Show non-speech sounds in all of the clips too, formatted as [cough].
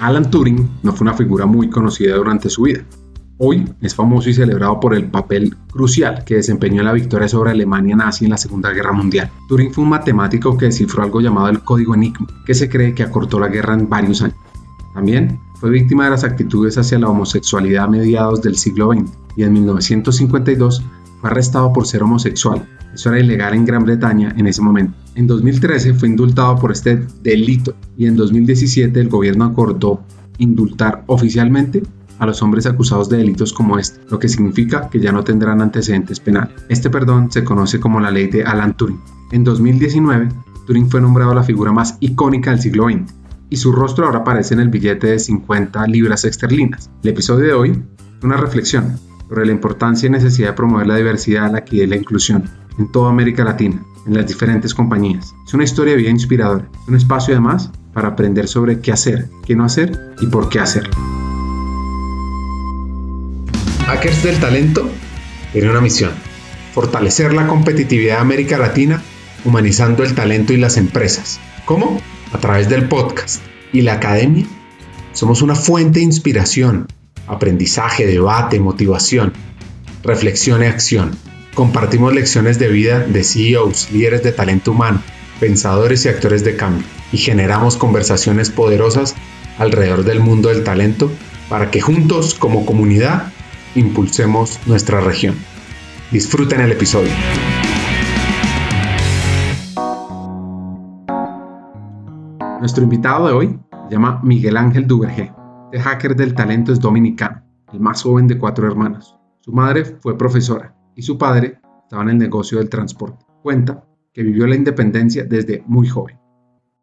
Alan Turing no fue una figura muy conocida durante su vida. Hoy es famoso y celebrado por el papel crucial que desempeñó en la victoria sobre Alemania nazi en la Segunda Guerra Mundial. Turing fue un matemático que descifró algo llamado el código Enigma, que se cree que acortó la guerra en varios años. También fue víctima de las actitudes hacia la homosexualidad a mediados del siglo XX y en 1952 fue arrestado por ser homosexual. Eso era ilegal en Gran Bretaña en ese momento. En 2013 fue indultado por este delito y en 2017 el gobierno acordó indultar oficialmente a los hombres acusados de delitos como este, lo que significa que ya no tendrán antecedentes penales. Este perdón se conoce como la ley de Alan Turing. En 2019, Turing fue nombrado la figura más icónica del siglo XX y su rostro ahora aparece en el billete de 50 libras esterlinas. El episodio de hoy una reflexión sobre la importancia y necesidad de promover la diversidad, la equidad y la inclusión en toda América Latina, en las diferentes compañías. Es una historia bien inspiradora, un espacio además para aprender sobre qué hacer, qué no hacer y por qué hacerlo. Hackers del Talento tiene una misión, fortalecer la competitividad de América Latina humanizando el talento y las empresas. ¿Cómo? A través del podcast y la academia. Somos una fuente de inspiración aprendizaje, debate, motivación, reflexión y acción. Compartimos lecciones de vida de CEOs, líderes de talento humano, pensadores y actores de cambio y generamos conversaciones poderosas alrededor del mundo del talento para que juntos como comunidad impulsemos nuestra región. Disfruten el episodio. Nuestro invitado de hoy se llama Miguel Ángel Duvergé el hacker del talento es dominicano, el más joven de cuatro hermanos. Su madre fue profesora y su padre estaba en el negocio del transporte. Cuenta que vivió la independencia desde muy joven.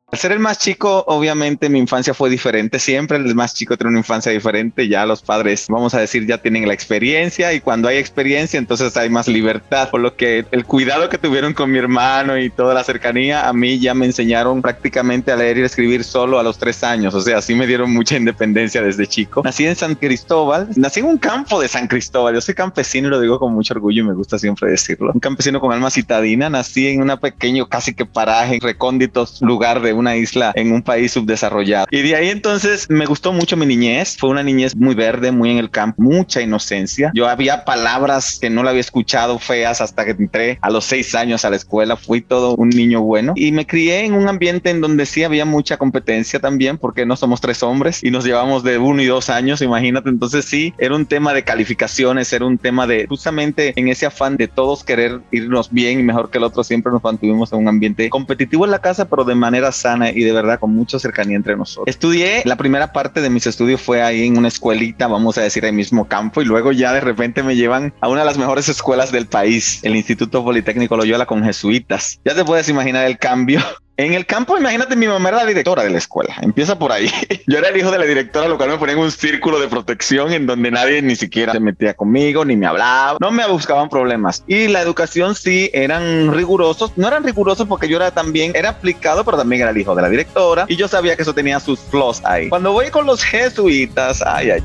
Al ser el más chico, obviamente mi infancia fue diferente. Siempre el más chico tiene una infancia diferente. Ya los padres, vamos a decir, ya tienen la experiencia y cuando hay experiencia, entonces hay más libertad. Por lo que el cuidado que tuvieron con mi hermano y toda la cercanía, a mí ya me enseñaron prácticamente a leer y escribir solo a los tres años. O sea, así me dieron mucha independencia desde chico. Nací en San Cristóbal, nací en un campo de San Cristóbal. Yo soy campesino y lo digo con mucho orgullo y me gusta siempre decirlo. Un campesino con alma citadina. Nací en un pequeño, casi que paraje, recóndito lugar de una isla en un país subdesarrollado. Y de ahí entonces me gustó mucho mi niñez. Fue una niñez muy verde, muy en el campo, mucha inocencia. Yo había palabras que no la había escuchado feas hasta que entré a los seis años a la escuela. Fui todo un niño bueno y me crié en un ambiente en donde sí había mucha competencia también porque no somos tres hombres y nos llevamos de uno y dos años. Imagínate. Entonces sí, era un tema de calificaciones, era un tema de justamente en ese afán de todos querer irnos bien y mejor que el otro. Siempre nos mantuvimos en un ambiente competitivo en la casa, pero de manera sana y de verdad con mucha cercanía entre nosotros. Estudié, la primera parte de mis estudios fue ahí en una escuelita, vamos a decir, el mismo campo, y luego ya de repente me llevan a una de las mejores escuelas del país, el Instituto Politécnico Loyola con jesuitas. Ya te puedes imaginar el cambio [laughs] en el campo, imagínate, mi mamá era la directora de la escuela. Empieza por ahí. [laughs] Yo era el hijo de la directora, lo cual me ponía en un círculo de protección en donde nadie ni siquiera se metía conmigo, ni me hablaba. No me buscaban problemas. Y la educación sí eran rigurosos. No eran rigurosos porque yo era también, era aplicado, pero también era el hijo de la directora. Y yo sabía que eso tenía sus flaws ahí. Cuando voy con los jesuitas, ay, ay.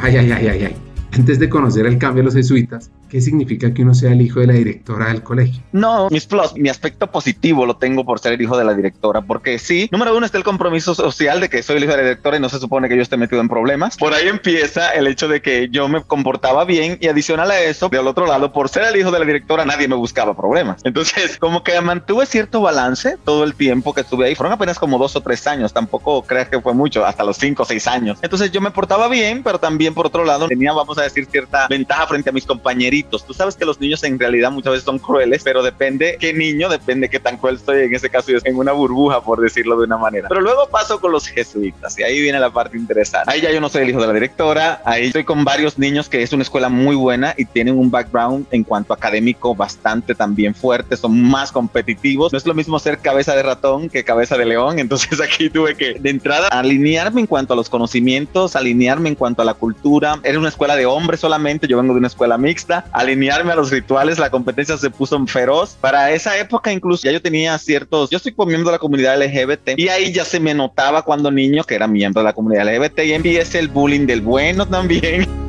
Ay, ay, ay, ay, ay. Antes de conocer el cambio de los jesuitas, ¿qué significa que uno sea el hijo de la directora del colegio? No, mis plus, mi aspecto positivo lo tengo por ser el hijo de la directora, porque sí, número uno está el compromiso social de que soy el hijo de la directora y no se supone que yo esté metido en problemas. Por ahí empieza el hecho de que yo me comportaba bien y adicional a eso, del otro lado, por ser el hijo de la directora, nadie me buscaba problemas. Entonces, [laughs] como que mantuve cierto balance todo el tiempo que estuve ahí. Fueron apenas como dos o tres años, tampoco creas que fue mucho, hasta los cinco o seis años. Entonces yo me portaba bien, pero también por otro lado tenía, vamos a decir, cierta ventaja frente a mis Tú sabes que los niños en realidad muchas veces son crueles, pero depende qué niño, depende qué tan cruel estoy. En ese caso, yo en una burbuja, por decirlo de una manera. Pero luego paso con los jesuitas y ahí viene la parte interesante. Ahí ya yo no soy el hijo de la directora, ahí estoy con varios niños que es una escuela muy buena y tienen un background en cuanto académico bastante también fuerte, son más competitivos. No es lo mismo ser cabeza de ratón que cabeza de león, [laughs] entonces aquí tuve que de entrada alinearme en cuanto a los conocimientos, alinearme en cuanto a la cultura. Era una escuela de hombres solamente yo vengo de una escuela mixta, alinearme a los rituales, la competencia se puso feroz. Para esa época incluso ya yo tenía ciertos, yo soy miembro de la comunidad LGBT y ahí ya se me notaba cuando niño que era miembro de la comunidad LGBT y empieza el bullying del bueno también. [laughs]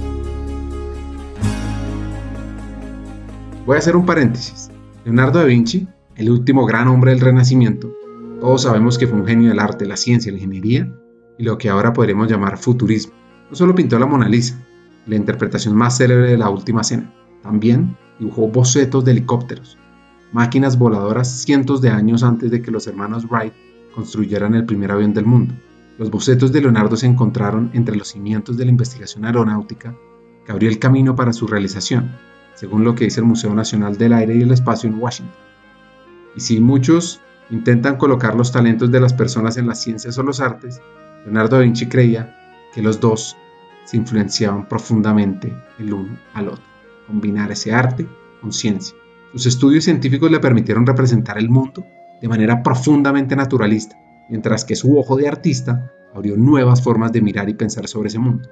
Voy a hacer un paréntesis. Leonardo da Vinci, el último gran hombre del Renacimiento, Todos sabemos que fue un genio del arte, la ciencia, la ingeniería y lo que ahora podremos llamar futurismo. No solo pintó la Mona Lisa, la interpretación más célebre de la Última Cena, también dibujó bocetos de helicópteros, máquinas voladoras cientos de años antes de que los hermanos Wright construyeran el primer avión del mundo. Los bocetos de Leonardo se encontraron entre los cimientos de la investigación aeronáutica que abrió el camino para su realización, según lo que dice el Museo Nacional del Aire y el Espacio en Washington. Y si muchos intentan colocar los talentos de las personas en las ciencias o los artes, Leonardo da Vinci creía que los dos se influenciaban profundamente el uno al otro, combinar ese arte con ciencia. Sus estudios científicos le permitieron representar el mundo de manera profundamente naturalista, mientras que su ojo de artista abrió nuevas formas de mirar y pensar sobre ese mundo.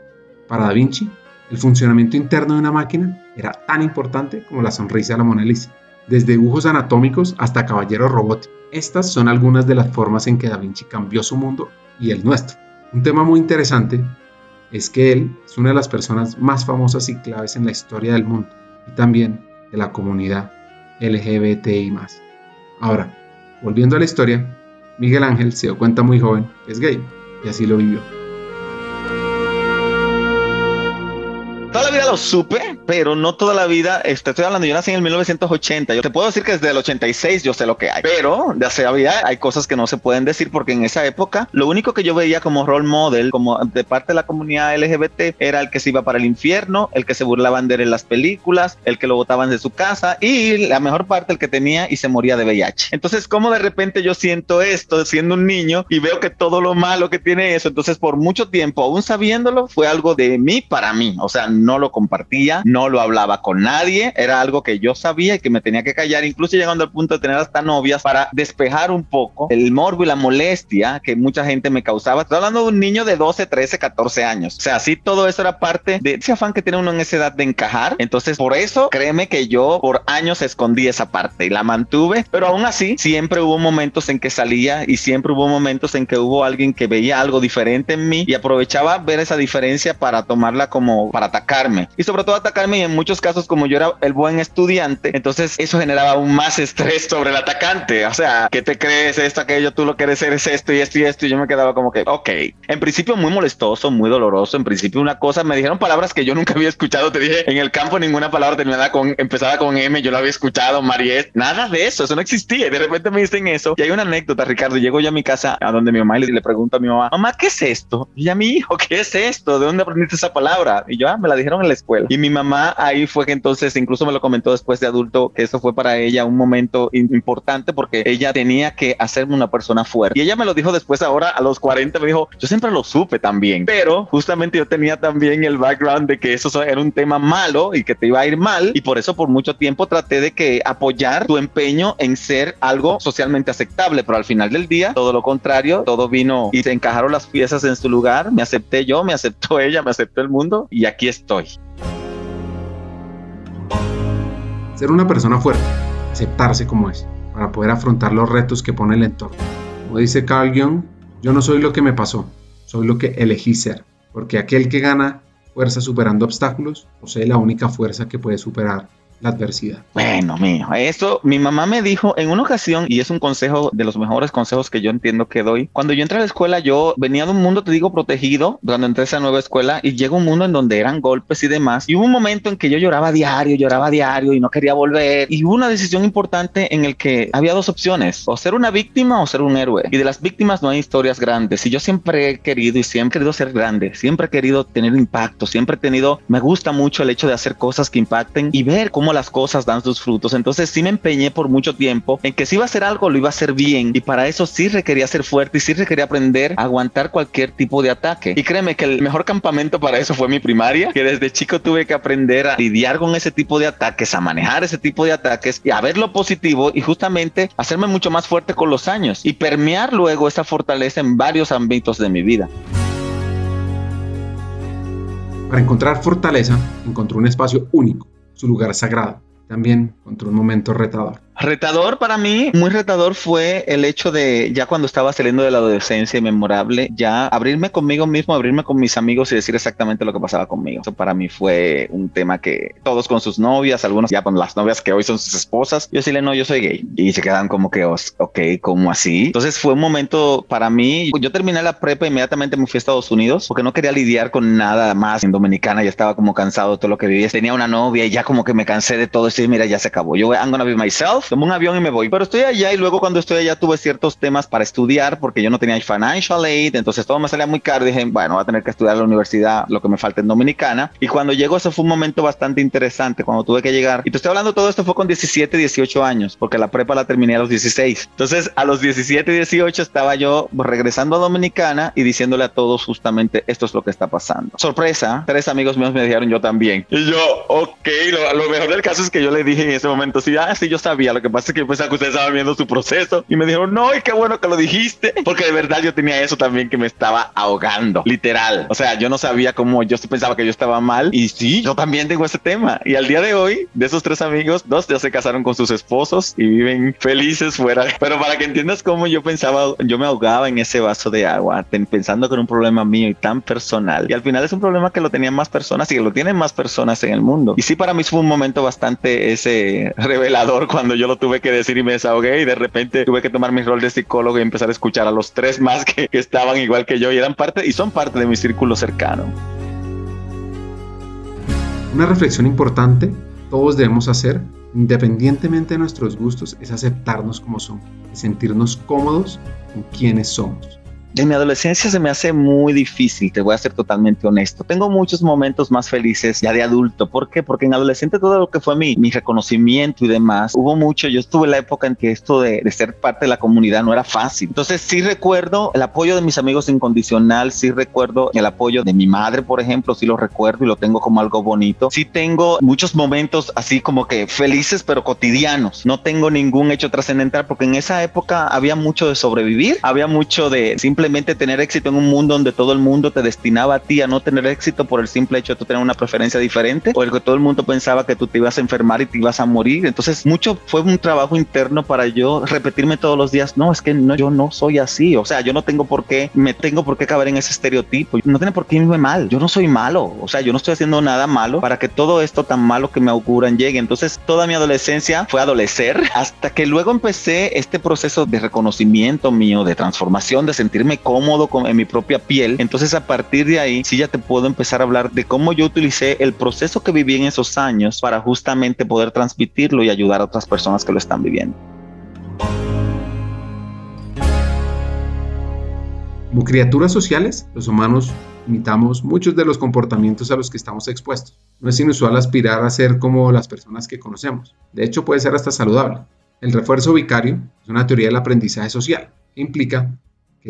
Para Da Vinci, el funcionamiento interno de una máquina era tan importante como la sonrisa de la Mona Lisa, desde dibujos anatómicos hasta caballeros robóticos. Estas son algunas de las formas en que Da Vinci cambió su mundo y el nuestro. Un tema muy interesante es que él es una de las personas más famosas y claves en la historia del mundo y también de la comunidad LGBTI. Ahora, volviendo a la historia, Miguel Ángel se dio cuenta muy joven que es gay y así lo vivió. Lo supe, pero no toda la vida. Este, estoy hablando, yo nací en el 1980. Yo te puedo decir que desde el 86 yo sé lo que hay, pero de hace vida hay cosas que no se pueden decir porque en esa época lo único que yo veía como role model, como de parte de la comunidad LGBT, era el que se iba para el infierno, el que se burlaban de él en las películas, el que lo botaban de su casa y la mejor parte el que tenía y se moría de VIH. Entonces, como de repente yo siento esto siendo un niño y veo que todo lo malo que tiene eso, entonces por mucho tiempo, aún sabiéndolo, fue algo de mí para mí. O sea, no lo compartía, no lo hablaba con nadie, era algo que yo sabía y que me tenía que callar, incluso llegando al punto de tener hasta novias para despejar un poco el morbo y la molestia que mucha gente me causaba. Estoy hablando de un niño de 12, 13, 14 años. O sea, sí, todo eso era parte de ese afán que tiene uno en esa edad de encajar. Entonces, por eso, créeme que yo por años escondí esa parte y la mantuve, pero aún así, siempre hubo momentos en que salía y siempre hubo momentos en que hubo alguien que veía algo diferente en mí y aprovechaba ver esa diferencia para tomarla como para y sobre todo atacarme y en muchos casos como yo era el buen estudiante, entonces eso generaba aún más estrés sobre el atacante, o sea, ¿qué te crees esto, aquello, tú lo que eres es esto y esto y esto. Y yo me quedaba como que, ok, en principio muy molestoso, muy doloroso, en principio una cosa, me dijeron palabras que yo nunca había escuchado, te dije, en el campo ninguna palabra terminada con, empezaba con M, yo lo había escuchado, Mariette, nada de eso, eso no existía. De repente me dicen eso. Y hay una anécdota, Ricardo, llego yo a mi casa a donde mi mamá y le, pregunto a mi mamá, mamá, ¿qué es esto? Y a mi hijo, ¿qué es esto? ¿De dónde aprendiste esa palabra? Y yo, ah, me la dije dijeron en la escuela. Y mi mamá ahí fue que entonces, incluso me lo comentó después de adulto, que eso fue para ella un momento importante porque ella tenía que hacerme una persona fuerte. Y ella me lo dijo después, ahora a los 40, me dijo, yo siempre lo supe también, pero justamente yo tenía también el background de que eso era un tema malo y que te iba a ir mal. Y por eso por mucho tiempo traté de que apoyar tu empeño en ser algo socialmente aceptable, pero al final del día, todo lo contrario, todo vino y se encajaron las piezas en su lugar. Me acepté yo, me aceptó [laughs] ella, me aceptó el mundo y aquí estoy. Ser una persona fuerte, aceptarse como es, para poder afrontar los retos que pone el entorno. Como dice Carl Jung, yo no soy lo que me pasó, soy lo que elegí ser, porque aquel que gana fuerza superando obstáculos posee la única fuerza que puede superar la adversidad. Bueno, mío, eso mi mamá me dijo en una ocasión, y es un consejo de los mejores consejos que yo entiendo que doy. Cuando yo entré a la escuela, yo venía de un mundo, te digo, protegido, cuando entré a esa nueva escuela, y llega un mundo en donde eran golpes y demás. Y hubo un momento en que yo lloraba diario, lloraba diario y no quería volver. Y hubo una decisión importante en el que había dos opciones, o ser una víctima o ser un héroe. Y de las víctimas no hay historias grandes. Y yo siempre he querido y siempre he querido ser grande, siempre he querido tener impacto, siempre he tenido, me gusta mucho el hecho de hacer cosas que impacten y ver cómo las cosas dan sus frutos. Entonces sí me empeñé por mucho tiempo en que si iba a hacer algo, lo iba a hacer bien. Y para eso sí requería ser fuerte y sí requería aprender a aguantar cualquier tipo de ataque. Y créeme que el mejor campamento para eso fue mi primaria, que desde chico tuve que aprender a lidiar con ese tipo de ataques, a manejar ese tipo de ataques y a ver lo positivo y justamente hacerme mucho más fuerte con los años y permear luego esa fortaleza en varios ámbitos de mi vida. Para encontrar fortaleza, encontró un espacio único su lugar sagrado, también contra un momento retador. Retador para mí, muy retador fue el hecho de ya cuando estaba saliendo de la adolescencia memorable, ya abrirme conmigo mismo, abrirme con mis amigos y decir exactamente lo que pasaba conmigo. Eso para mí fue un tema que todos con sus novias, algunos ya con las novias que hoy son sus esposas, yo decirle no, yo soy gay y se quedan como que, ok, ¿cómo así? Entonces fue un momento para mí. Yo terminé la prepa inmediatamente me fui a Estados Unidos porque no quería lidiar con nada más en Dominicana. Ya estaba como cansado de todo lo que vivía. Tenía una novia y ya como que me cansé de todo esto y mira, ya se acabó. Yo I'm gonna be myself tomo un avión y me voy. Pero estoy allá y luego cuando estoy allá tuve ciertos temas para estudiar porque yo no tenía financial aid, entonces todo me salía muy caro. Dije, bueno, voy a tener que estudiar en la universidad lo que me falta en Dominicana. Y cuando llegó, eso fue un momento bastante interesante cuando tuve que llegar. Y te estoy hablando, todo esto fue con 17, 18 años, porque la prepa la terminé a los 16. Entonces, a los 17, 18 estaba yo regresando a Dominicana y diciéndole a todos justamente esto es lo que está pasando. Sorpresa, tres amigos míos me dijeron yo también. Y yo, ok, lo, lo mejor del caso es que yo le dije en ese momento, sí, ah, sí, yo sabía lo que pasa es que yo pensaba que ustedes estaban viendo su proceso y me dijeron, no, y qué bueno que lo dijiste, porque de verdad yo tenía eso también que me estaba ahogando, literal. O sea, yo no sabía cómo, yo pensaba que yo estaba mal y sí, yo también tengo ese tema. Y al día de hoy, de esos tres amigos, dos ya se casaron con sus esposos y viven felices fuera. Pero para que entiendas cómo yo pensaba, yo me ahogaba en ese vaso de agua, pensando que era un problema mío y tan personal. Y al final es un problema que lo tenían más personas y que lo tienen más personas en el mundo. Y sí, para mí fue un momento bastante ese revelador cuando yo lo tuve que decir y me desahogué y de repente tuve que tomar mi rol de psicólogo y empezar a escuchar a los tres más que, que estaban igual que yo y eran parte y son parte de mi círculo cercano. Una reflexión importante todos debemos hacer, independientemente de nuestros gustos, es aceptarnos como somos y sentirnos cómodos con quienes somos en mi adolescencia se me hace muy difícil, te voy a ser totalmente honesto. Tengo muchos momentos más felices ya de adulto. ¿Por qué? Porque en adolescente todo lo que fue mi, mi reconocimiento y demás, hubo mucho. Yo estuve en la época en que esto de, de, ser parte de la comunidad no era fácil. Entonces sí recuerdo el apoyo de mis amigos incondicional, sí recuerdo el apoyo de mi madre, por ejemplo, sí lo recuerdo y lo tengo como algo bonito. Sí tengo muchos momentos así como que felices pero cotidianos. No tengo ningún hecho trascendental porque en esa época había mucho de sobrevivir, había mucho de simple tener éxito en un mundo donde todo el mundo te destinaba a ti a no tener éxito por el simple hecho de tener una preferencia diferente o el que todo el mundo pensaba que tú te ibas a enfermar y te ibas a morir. Entonces, mucho fue un trabajo interno para yo repetirme todos los días, no, es que no, yo no soy así. O sea, yo no tengo por qué, me tengo por qué caber en ese estereotipo. No tiene por qué irme mal. Yo no soy malo. O sea, yo no estoy haciendo nada malo para que todo esto tan malo que me auguran llegue. Entonces, toda mi adolescencia fue adolecer [laughs] hasta que luego empecé este proceso de reconocimiento mío, de transformación, de sentirme cómodo en mi propia piel. Entonces a partir de ahí sí ya te puedo empezar a hablar de cómo yo utilicé el proceso que viví en esos años para justamente poder transmitirlo y ayudar a otras personas que lo están viviendo. Como criaturas sociales, los humanos imitamos muchos de los comportamientos a los que estamos expuestos. No es inusual aspirar a ser como las personas que conocemos. De hecho, puede ser hasta saludable. El refuerzo vicario es una teoría del aprendizaje social. implica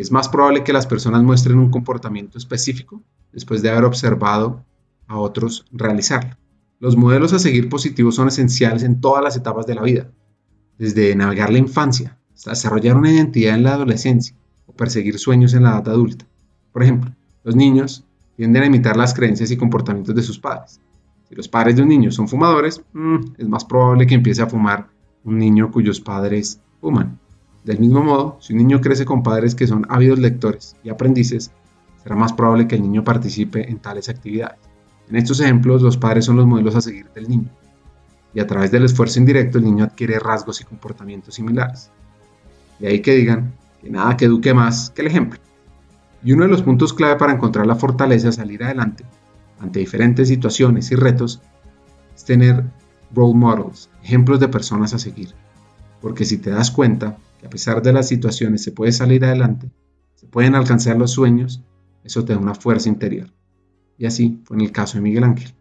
es más probable que las personas muestren un comportamiento específico después de haber observado a otros realizarlo. Los modelos a seguir positivos son esenciales en todas las etapas de la vida, desde navegar la infancia hasta desarrollar una identidad en la adolescencia o perseguir sueños en la edad adulta. Por ejemplo, los niños tienden a imitar las creencias y comportamientos de sus padres. Si los padres de un niño son fumadores, mm, es más probable que empiece a fumar un niño cuyos padres fuman. Del mismo modo, si un niño crece con padres que son ávidos lectores y aprendices, será más probable que el niño participe en tales actividades. En estos ejemplos, los padres son los modelos a seguir del niño, y a través del esfuerzo indirecto el niño adquiere rasgos y comportamientos similares. De ahí que digan que nada que eduque más que el ejemplo. Y uno de los puntos clave para encontrar la fortaleza de salir adelante ante diferentes situaciones y retos es tener role models, ejemplos de personas a seguir. Porque si te das cuenta, que a pesar de las situaciones se puede salir adelante, se pueden alcanzar los sueños, eso te da una fuerza interior. Y así fue en el caso de Miguel Ángel.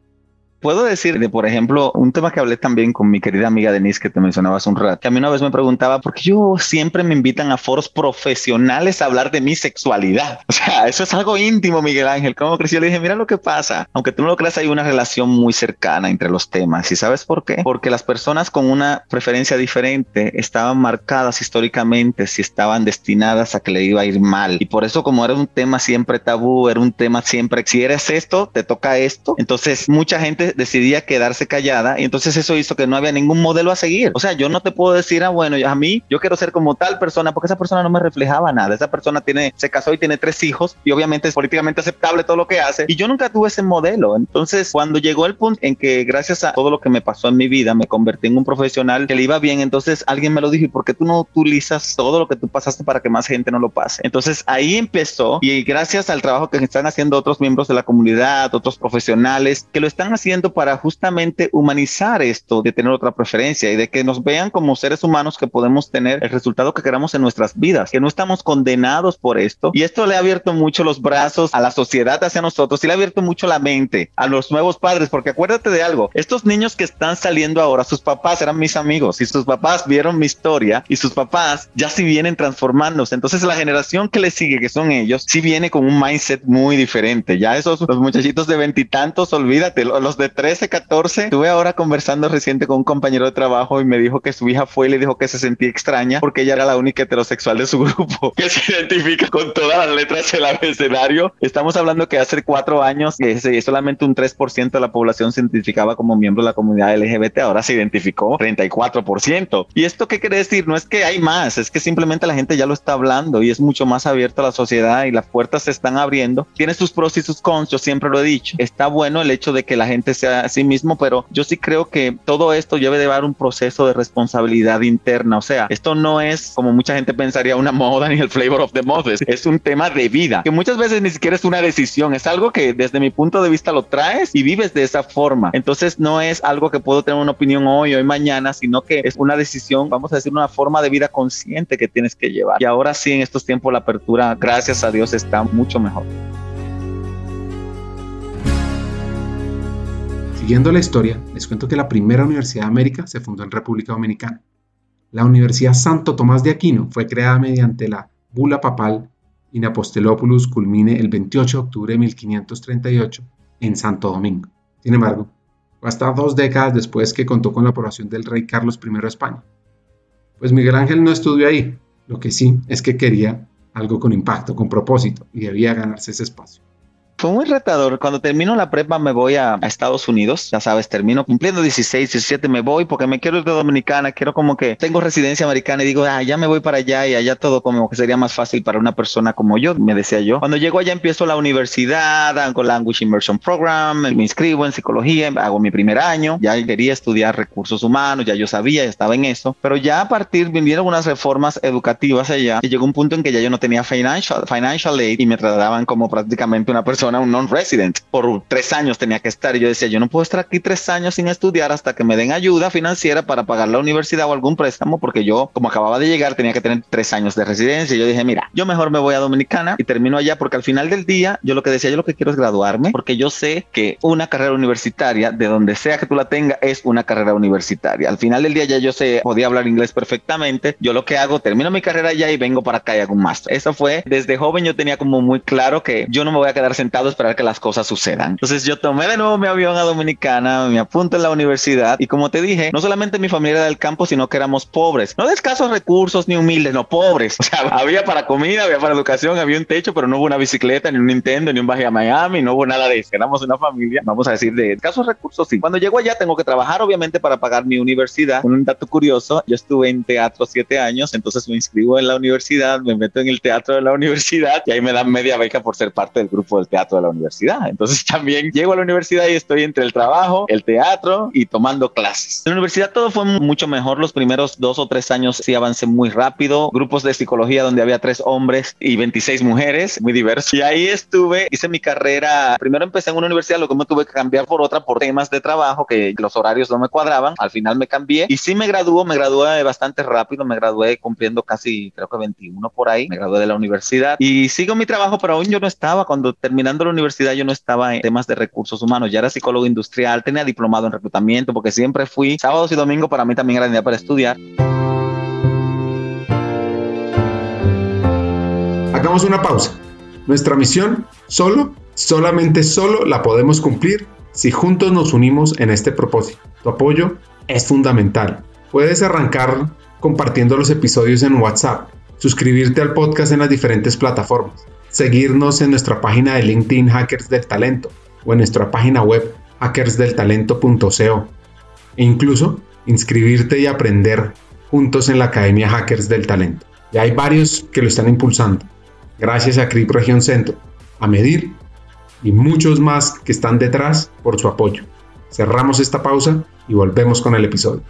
Puedo decir de, por ejemplo, un tema que hablé también con mi querida amiga Denise que te mencionaba hace un rato, que a mí una vez me preguntaba, ¿por qué yo siempre me invitan a foros profesionales a hablar de mi sexualidad? [laughs] O sea, eso es algo íntimo, Miguel Ángel. ¿Cómo creció? Le dije, mira lo que pasa. Aunque tú no lo creas, hay una relación muy cercana entre los temas. ¿Y sabes por qué? Porque las personas con una preferencia diferente estaban marcadas históricamente si estaban destinadas a que le iba a ir mal. Y por eso, como era un tema siempre tabú, era un tema siempre, si eres esto, te toca esto. Entonces, mucha gente decidía quedarse callada y entonces eso hizo que no había ningún modelo a seguir. O sea, yo no te puedo decir, ah, bueno, a mí yo quiero ser como tal persona porque esa persona no me reflejaba nada. Esa persona tiene, se casó y tiene tres hijos y obviamente es políticamente aceptable todo lo que hace y yo nunca tuve ese modelo. Entonces, cuando llegó el punto en que gracias a todo lo que me pasó en mi vida me convertí en un profesional que le iba bien, entonces alguien me lo dijo, ¿y por qué tú no utilizas todo lo que tú pasaste para que más gente no lo pase? Entonces ahí empezó y gracias al trabajo que están haciendo otros miembros de la comunidad, otros profesionales, que lo están haciendo para justamente humanizar esto de tener otra preferencia y de que nos vean como seres humanos que podemos tener el resultado que queramos en nuestras vidas, que no estamos condenados por esto. Y esto le ha abierto mucho los brazos a la sociedad hacia nosotros y le ha abierto mucho la mente a los nuevos padres, porque acuérdate de algo, estos niños que están saliendo ahora, sus papás eran mis amigos y sus papás vieron mi historia y sus papás ya sí vienen transformándose. Entonces la generación que le sigue, que son ellos, sí viene con un mindset muy diferente. Ya esos los muchachitos de veintitantos, olvídate, los de 13, 14. Estuve ahora conversando reciente con un compañero de trabajo y me dijo que su hija fue y le dijo que se sentía extraña porque ella era la única heterosexual de su [laughs] grupo que se identifica con todas las letras del abecedario. Estamos hablando que hace cuatro años que solamente un 3% de la población se identificaba como miembro de la comunidad LGBT, ahora se identificó 34%. ¿Y esto qué quiere decir? No es que hay más, es que simplemente la gente ya lo está hablando y es mucho más abierto a la sociedad y las puertas se están abriendo. Tiene sus pros y sus cons, yo siempre lo he dicho. Está bueno el hecho de que la gente sea a sí mismo, pero yo sí creo que todo esto debe llevar un proceso de responsabilidad interna. O sea, esto no es como mucha gente pensaría una moda [laughs] ni el flavor of the month, es un tema de vida, que muchas veces ni siquiera es una decisión, es algo que desde mi punto de vista lo traes y vives de esa forma. Entonces no es algo que puedo tener una opinión hoy, hoy, mañana, sino que es una decisión, vamos a decir, una forma de vida consciente que tienes que llevar. Y ahora sí, en estos tiempos la apertura, gracias a Dios, está mucho mejor. Siguiendo la historia, les cuento que la primera Universidad de América se fundó en República Dominicana. La Universidad Santo Tomás de Aquino fue creada mediante la bula papal In Apostolopoulos culmine el 28 de octubre de 1538 en Santo Domingo. Sin embargo, fue hasta dos décadas después que contó con la aprobación del rey Carlos I de España. Pues Miguel Ángel no estudió ahí, lo que sí es que quería algo con impacto, con propósito, y debía ganarse ese espacio. Fue muy retador. Cuando termino la prepa me voy a, Estados Unidos, ya sabes, termino cumpliendo 16, 17, me voy porque me quiero ir de Dominicana, quiero como que tengo residencia americana y digo, ah, ya me voy para allá y allá todo como que sería más fácil para una persona como yo, me decía yo. Cuando llego allá empiezo la universidad, hago Language Immersion Program, me inscribo en psicología, hago mi primer año, ya quería estudiar recursos humanos, ya yo sabía, ya estaba en eso, pero ya a partir vinieron unas reformas educativas allá y llegó un punto en que ya yo no tenía financial, financial aid y me trataban como prácticamente una persona un non-resident. Por tres años tenía que estar y yo decía, yo no puedo estar aquí tres años sin estudiar hasta que me den ayuda financiera para pagar la universidad o algún préstamo, porque yo, como acababa de llegar, tenía que tener tres años de residencia. Y yo dije, mira, yo mejor me voy a Dominicana y termino allá porque al final del día, yo lo que decía, yo lo que quiero es graduarme, porque yo sé que una carrera universitaria, de donde sea que tú la tengas, es una carrera universitaria. Al final del día ya yo sé, podía hablar inglés perfectamente. Yo lo que hago, termino mi carrera allá y vengo para acá y hago un máster. Eso fue, desde joven yo tenía como muy claro que yo no me voy a quedar sentado esperar que las cosas sucedan. Entonces yo tomé de nuevo mi avión a Dominicana, me apunto en la universidad y como te dije, no solamente mi familia era del campo, sino que éramos pobres, no de escasos recursos ni humildes, no pobres. [laughs] O sea, había para comida, había para educación, había un techo, pero no hubo una bicicleta, ni un Nintendo, ni un viaje a Miami, no hubo nada de eso. Éramos una familia, vamos a decir, de escasos recursos, sí. Cuando llego allá tengo que trabajar, obviamente, para pagar mi universidad. Un dato curioso, yo estuve en teatro siete años, entonces me inscribo en la universidad, me meto en el teatro de la [laughs] universidad y ahí me dan media beca por ser parte del grupo del teatro de la universidad. Entonces [laughs] también llego a la universidad y estoy entre el trabajo, el teatro y tomando clases. En la universidad todo fue mucho mejor. Los primeros dos o tres años sí avancé muy rápido. Grupos de psicología donde había tres hombres y 26 mujeres, muy diversos. Y ahí estuve, hice mi carrera. Primero empecé en una universidad, luego me tuve que cambiar por otra por temas de trabajo que los horarios no me cuadraban. Al final me cambié y sí me graduó, me gradué bastante rápido. Me gradué cumpliendo casi, creo que 21 por ahí. Me gradué de la universidad y sigo mi trabajo, pero aún yo no estaba. Cuando terminando la universidad, yo no estaba en temas de recursos humanos, ya era psicólogo industrial, tenía diplomado en reclutamiento, porque siempre fui sábados y domingos para mí también era día para estudiar. Hagamos una pausa. Nuestra misión solo, solamente solo la podemos cumplir si juntos nos unimos en este propósito. Tu apoyo es fundamental. Puedes arrancar compartiendo los episodios en WhatsApp, suscribirte al podcast en las diferentes plataformas seguirnos en nuestra página de LinkedIn Hackers del Talento o en nuestra página web hackersdeltalento.co e incluso inscribirte y aprender juntos en la Academia Hackers del Talento. Ya hay varios que lo están impulsando, gracias a CRIP Región Centro, a Medir y muchos más que están detrás por su apoyo. Cerramos esta pausa y volvemos con el episodio.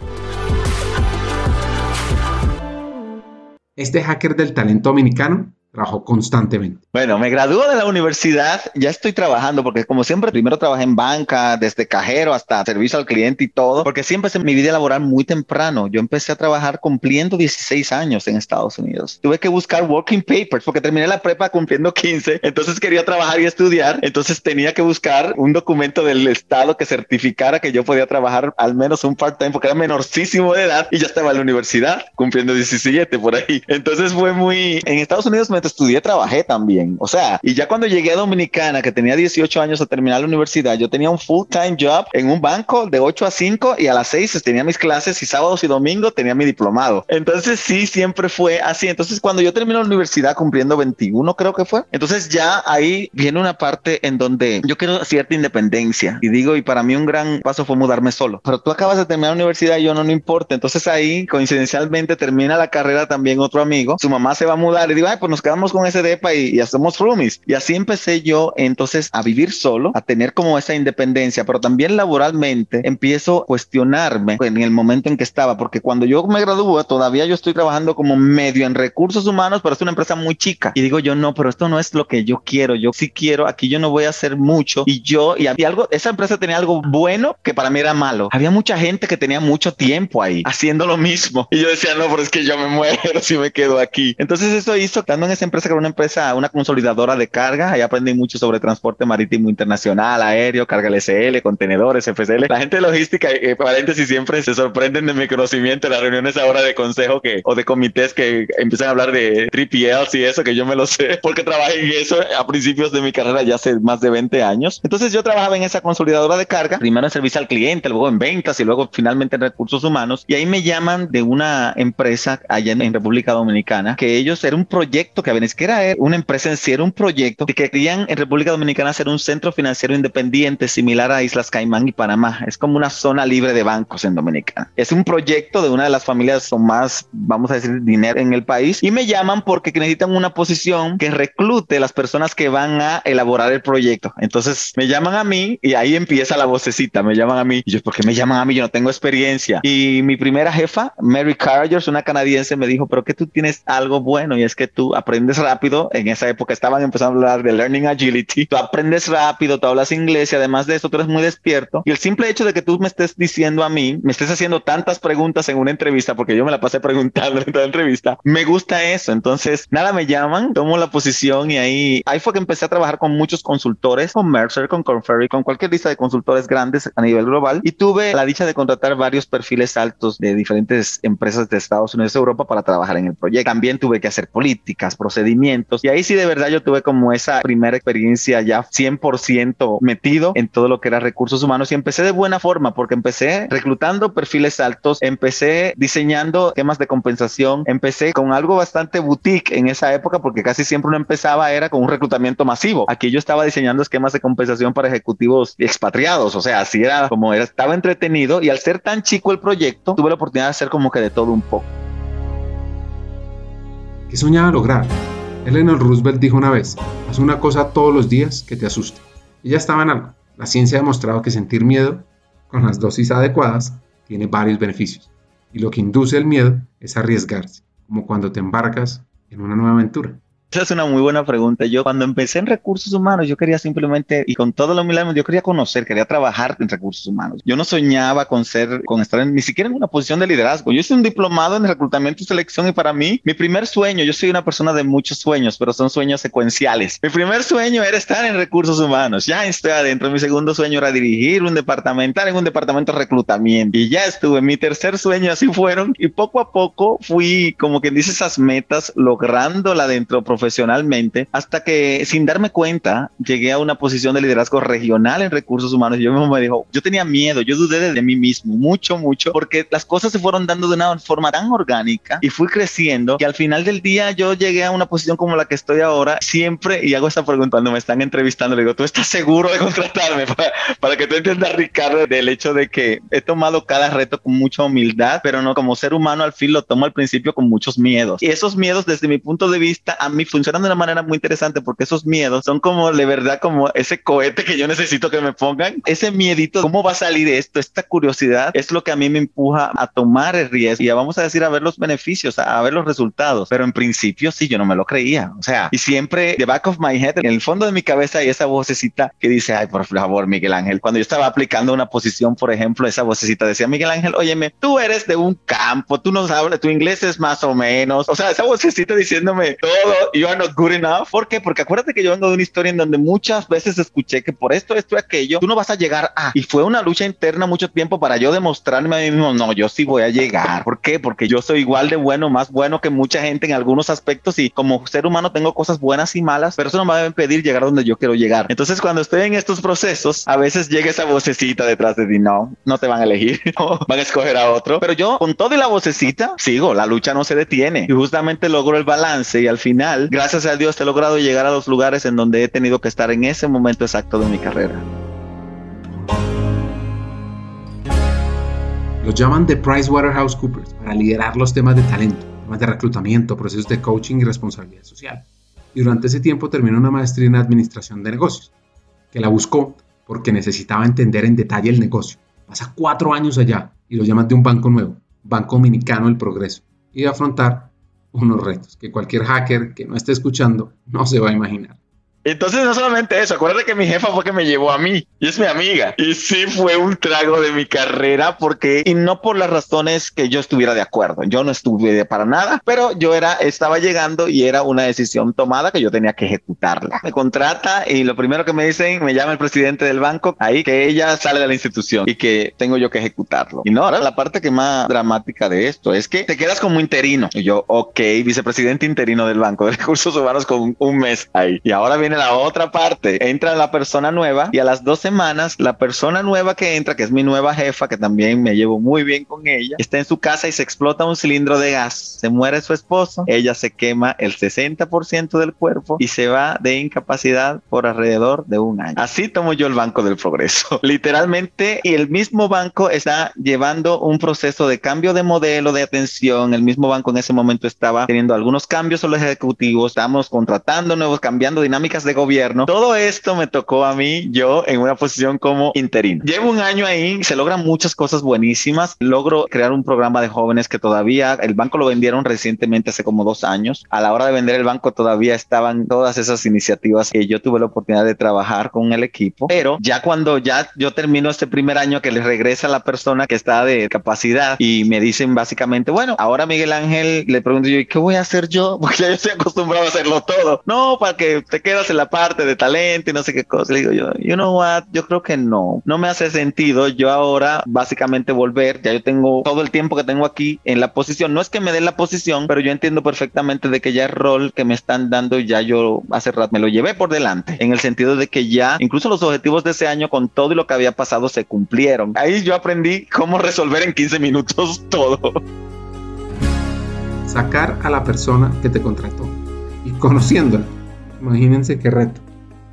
Este hacker del talento dominicano Trabajo constantemente. Bueno, me graduó de la universidad, ya estoy trabajando porque como siempre primero trabajé en banca, desde cajero hasta servicio al cliente y todo, porque siempre empecé mi vida laboral muy temprano. Yo empecé a trabajar cumpliendo 16 años en Estados Unidos. Tuve que buscar working papers porque terminé la prepa cumpliendo 15, entonces quería trabajar y estudiar, entonces tenía que buscar un documento del estado que certificara que yo podía trabajar al menos un part-time porque era menorcísimo de edad y ya estaba en la universidad cumpliendo 17 por ahí. Entonces fue muy... En Estados Unidos me estudié, trabajé también. O sea, y ya cuando llegué a Dominicana, que tenía 18 años a terminar la universidad, yo tenía un full-time job en un banco de 8 a 5 y a las 6 tenía mis clases y sábados y domingos tenía mi diplomado. Entonces sí, siempre fue así. Entonces cuando yo terminé la universidad cumpliendo 21 creo que fue, entonces ya ahí viene una parte en donde yo quiero cierta independencia y digo, y para mí un gran paso fue mudarme solo. Pero tú acabas de terminar la universidad y yo no, no importa. Entonces ahí coincidencialmente termina la carrera también otro amigo, su mamá se va a mudar y digo, ay, pues nos quedamos con ese depa y, hacemos roomies. Y así empecé yo entonces a vivir solo, a tener como esa independencia, pero también laboralmente empiezo a cuestionarme en el momento en que estaba, porque cuando yo me gradúo todavía yo estoy trabajando como medio en recursos humanos, pero es una empresa muy chica. Y digo yo, no, pero esto no es lo que yo quiero, yo sí quiero, aquí yo no voy a hacer mucho. Y yo, y había algo, esa empresa tenía algo bueno que para mí era malo. Había mucha gente que tenía mucho tiempo ahí haciendo lo mismo. Y yo decía, no, pero es que yo me muero [laughs] si me quedo aquí. Entonces eso hizo, estando en esa empresa que era una empresa, una consolidadora de carga, ahí aprendí mucho sobre transporte marítimo internacional, aéreo, carga LSL, contenedores, FSL. La gente de logística, eh, paréntesis, siempre se sorprenden de mi conocimiento en las reuniones ahora de consejo que, o de comités que empiezan a hablar de 3PLs y eso, que yo me lo sé, [laughs] porque trabajé en eso a principios de mi carrera ya hace más de 20 años. Entonces yo trabajaba en esa consolidadora de carga, primero en servicio al cliente, luego en ventas y luego finalmente en recursos humanos. Y ahí me llaman de una empresa allá en, República Dominicana, que ellos era un proyecto que que era una empresa en sí, era un proyecto que querían en República Dominicana hacer un centro financiero independiente similar a Islas Caimán y Panamá. Es como una zona libre de bancos en Dominicana. Es un proyecto de una de las familias con más, vamos a decir, dinero en el país y me llaman porque necesitan una posición que reclute las personas que van a elaborar el proyecto. Entonces me llaman a mí y ahí empieza la vocecita. Me llaman a mí. Y yo, ¿por qué me llaman a mí? Yo no tengo experiencia. Y mi primera jefa, Mary Carragers, una canadiense, me dijo, pero que tú tienes algo bueno y es que tú aprendes rápido. En esa época estaban empezando a hablar de Learning Agility. Tú aprendes rápido, tú hablas inglés y además de eso tú eres muy despierto. Y el simple hecho de que tú me estés diciendo a mí, me estés haciendo tantas preguntas en una entrevista, porque yo me la pasé [laughs] preguntando en toda la entrevista, me gusta eso. Entonces, nada, me llaman, tomo la posición y ahí, ahí fue que empecé a trabajar con muchos consultores, con Mercer, con Conferry, con cualquier lista de consultores grandes a nivel global. Y tuve la dicha de contratar varios perfiles altos de diferentes empresas de Estados Unidos y Europa para trabajar en el proyecto. También tuve que hacer políticas, procedimientos y ahí sí de verdad yo tuve como esa primera experiencia ya 100% metido en todo lo que era recursos humanos y empecé de buena forma porque empecé reclutando perfiles altos, empecé diseñando temas de compensación, empecé con algo bastante boutique en esa época porque casi siempre uno empezaba era con un reclutamiento masivo. Aquí yo estaba diseñando esquemas de compensación para ejecutivos expatriados, o sea, así era como era, estaba entretenido y al ser tan chico el proyecto, tuve la oportunidad de hacer como que de todo un poco. ¿Qué soñaba lograr? Eleanor Roosevelt dijo una vez, haz una cosa todos los días que te asuste. Y ya estaba en algo. La ciencia ha demostrado que sentir miedo, con las dosis adecuadas, tiene varios beneficios. Y lo que induce el miedo es arriesgarse, como cuando te embarcas en una nueva aventura. Esa es una muy buena pregunta. Yo cuando empecé en recursos humanos, yo quería simplemente, y con todo lo humildad, yo quería conocer, quería trabajar en recursos humanos. Yo no soñaba con ser, con estar en, ni siquiera en una posición de liderazgo. Yo hice un diplomado en reclutamiento y selección y para mí, mi primer sueño, yo soy una persona de muchos sueños, pero son sueños secuenciales. Mi primer sueño era estar en recursos humanos. Ya estoy adentro. Mi segundo sueño era dirigir un departamental en un departamento de reclutamiento. Y ya estuve. Mi tercer sueño así fueron. Y poco a poco fui, como quien dice, esas metas, lográndola dentro profesionalmente, hasta que sin darme cuenta llegué a una posición de liderazgo regional en recursos humanos. Yo mismo me dijo, yo tenía miedo, yo dudé de mí mismo, mucho, mucho, porque las cosas se fueron dando de una forma tan orgánica y fui creciendo que al final del día yo llegué a una posición como la que estoy ahora, siempre, y hago esta pregunta cuando me están entrevistando, le digo, ¿tú estás seguro de contratarme? [laughs] Para, para que tú entiendas, Ricardo, del hecho de que he tomado cada reto con mucha humildad, pero no como ser humano al fin lo tomo al principio con muchos miedos. Y esos miedos, desde mi punto de vista, a mí funcionan de una manera muy interesante porque esos miedos son como de verdad como ese cohete que yo necesito que me pongan. Ese miedito, ¿cómo va a salir esto? Esta curiosidad es lo que a mí me empuja a tomar el riesgo y vamos a decir a ver los beneficios, a, ver los resultados. Pero en principio sí, yo no me lo creía. O sea, y siempre, the back of my head, en el fondo de mi cabeza hay esa vocecita que dice, ay, por favor, Miguel Ángel. Cuando yo estaba aplicando una posición, por ejemplo, esa vocecita decía, Miguel Ángel, óyeme, tú eres de un campo, tú no sabes, tu inglés es más o menos. O sea, esa vocecita diciéndome todo, you are not good enough. ¿Por qué? Porque acuérdate que yo vengo de una historia en donde muchas veces escuché que por esto, esto y aquello, tú no vas a llegar a. Y fue una lucha interna mucho tiempo para yo demostrarme a mí mismo, no, yo sí voy a llegar. ¿Por qué? Porque yo soy igual de bueno, más bueno que mucha gente en algunos aspectos y como ser humano tengo cosas buenas y malas, pero eso no me va a impedir llegar donde yo quiero llegar. Entonces, cuando estoy en estos procesos, a veces llega esa vocecita detrás de ti, no, no te van a elegir, [laughs] van a escoger a otro. Pero yo, con todo y la vocecita, sigo, la lucha no se detiene y justamente logro el balance y al final, gracias a Dios, he logrado llegar a los lugares en donde he tenido que estar en ese momento exacto de mi carrera. Los llaman de PricewaterhouseCoopers para liderar los temas de talento, temas de reclutamiento, procesos de coaching y responsabilidad social. Y durante ese tiempo terminó una maestría en administración de negocios, que la buscó porque necesitaba entender en detalle el negocio. Pasa cuatro años allá y lo llaman de un banco nuevo, Banco Dominicano del Progreso, y a afrontar unos retos que cualquier hacker que no esté escuchando no se va a imaginar. Entonces, no solamente eso, acuérdate que mi jefa fue que me llevó a mí y es mi amiga. Y sí fue un trago de mi carrera porque, y no por las razones que yo estuviera de acuerdo, yo no estuve para nada, pero yo era, estaba llegando y era una decisión tomada que yo tenía que ejecutarla. Me contrata y lo primero que me dicen, me llama el presidente del banco, ahí que ella sale de la institución y que tengo yo que ejecutarlo. Y no, ahora la parte que más dramática de esto es que te quedas como interino. Y yo, ok, vicepresidente interino del Banco de Recursos Humanos con un mes ahí. Y ahora viene la otra parte. Entra la persona nueva y a las dos semanas la persona nueva que entra, que es mi nueva jefa, que también me llevo muy bien con ella, está en su casa y se explota un cilindro de gas. Se muere su esposo, ella se quema el 60% del cuerpo y se va de incapacidad por alrededor de un año. Así tomo yo el Banco del Progreso. [laughs] Literalmente, y el mismo banco está llevando un proceso de cambio de modelo de atención. El mismo banco en ese momento estaba teniendo algunos cambios en los ejecutivos, estamos contratando nuevos, cambiando dinámicas de gobierno. Todo esto me tocó a mí, yo en una posición como interino. Llevo un año ahí, se logran muchas cosas buenísimas. Logro crear un programa de jóvenes que todavía el banco lo vendieron recientemente hace como dos años. A la hora de vender el banco todavía estaban todas esas iniciativas que yo tuve la oportunidad de trabajar con el equipo. Pero ya cuando ya yo termino este primer año que le regresa la persona que está de capacidad y me dicen básicamente, bueno, ahora Miguel Ángel le pregunto yo, ¿y qué voy a hacer yo? [laughs] Porque ya yo estoy acostumbrado a hacerlo todo. No, para que te quedas en la parte de talento y no sé qué cosa. Le digo yo, you know what, yo creo que no, no me hace sentido yo ahora básicamente volver, ya yo tengo todo el tiempo que tengo aquí en la posición, no es que me den la posición, pero yo entiendo perfectamente de que ya el rol que me están dando ya yo hace rato me lo llevé por delante, en el sentido de que ya incluso los objetivos de ese año con todo y lo que había pasado se cumplieron. Ahí yo aprendí cómo resolver en 15 minutos [laughs] todo. Sacar a la persona que te contrató y conociéndola Imagínense qué reto.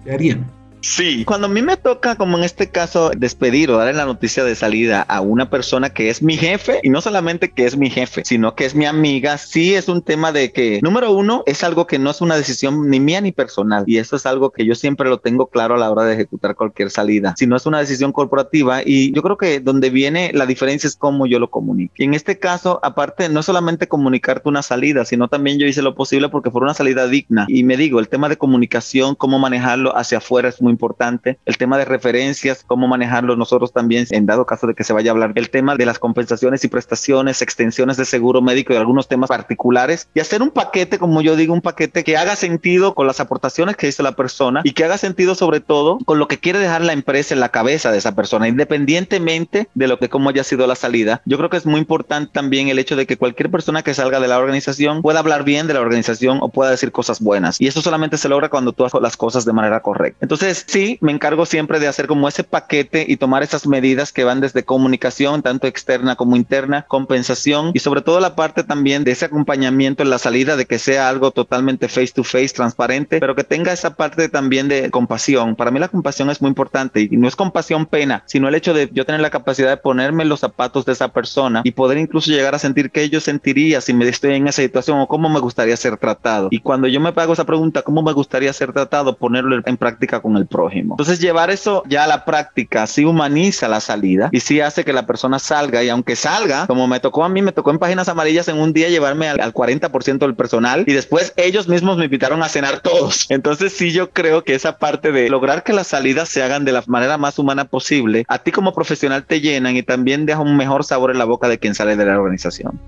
¿Qué harían? Sí, cuando a mí me toca, como en este caso, despedir o darle la noticia de salida a una persona que es mi jefe, y no solamente que es mi jefe, sino que es mi amiga, sí es un tema de que, número uno, es algo que no es una decisión ni mía ni personal, y eso es algo que yo siempre lo tengo claro a la hora de ejecutar cualquier salida, sino es una decisión corporativa, y yo creo que donde viene la diferencia es cómo yo lo comunico. Y en este caso, aparte, no solamente comunicarte una salida, sino también yo hice lo posible porque fuera una salida digna, y me digo, el tema de comunicación, cómo manejarlo hacia afuera es muy importante. El tema de referencias, cómo manejarlo nosotros también, en dado caso de que se vaya a hablar. El tema de las compensaciones y prestaciones, extensiones de seguro médico y algunos temas particulares. Y hacer un paquete, como yo digo, un paquete que haga sentido con las aportaciones que hizo la persona y que haga sentido sobre todo con lo que quiere dejar la empresa en la cabeza de esa persona, independientemente de lo que cómo haya sido la salida. Yo creo que es muy importante también el hecho de que cualquier persona que salga de la organización pueda hablar bien de la organización o pueda decir cosas buenas. Y eso solamente se logra cuando tú haces las cosas de manera correcta. Entonces, sí, me encargo siempre de hacer como ese paquete y tomar esas medidas que van desde comunicación, tanto externa como interna, compensación y sobre todo la parte también de ese acompañamiento en la salida, de que sea algo totalmente face to face, transparente, pero que tenga esa parte también de compasión. Para mí la compasión es muy importante y no es compasión pena, sino el hecho de yo tener la capacidad de ponerme los zapatos de esa persona y poder incluso llegar a sentir que yo sentiría si me estoy en esa situación o cómo me gustaría ser tratado. Y cuando yo me hago esa pregunta, ¿cómo me gustaría ser tratado? Ponerlo en práctica con el prójimo. Entonces llevar eso ya a la práctica sí humaniza la salida y sí hace que la persona salga y aunque salga, como me tocó a mí, me tocó en páginas amarillas en un día llevarme al, al 40% del personal y después ellos mismos me invitaron a cenar todos. [laughs] Entonces sí yo creo que esa parte de lograr que las salidas se hagan de la manera más humana posible, a ti como profesional te llenan y también deja un mejor sabor en la boca de quien sale de la organización.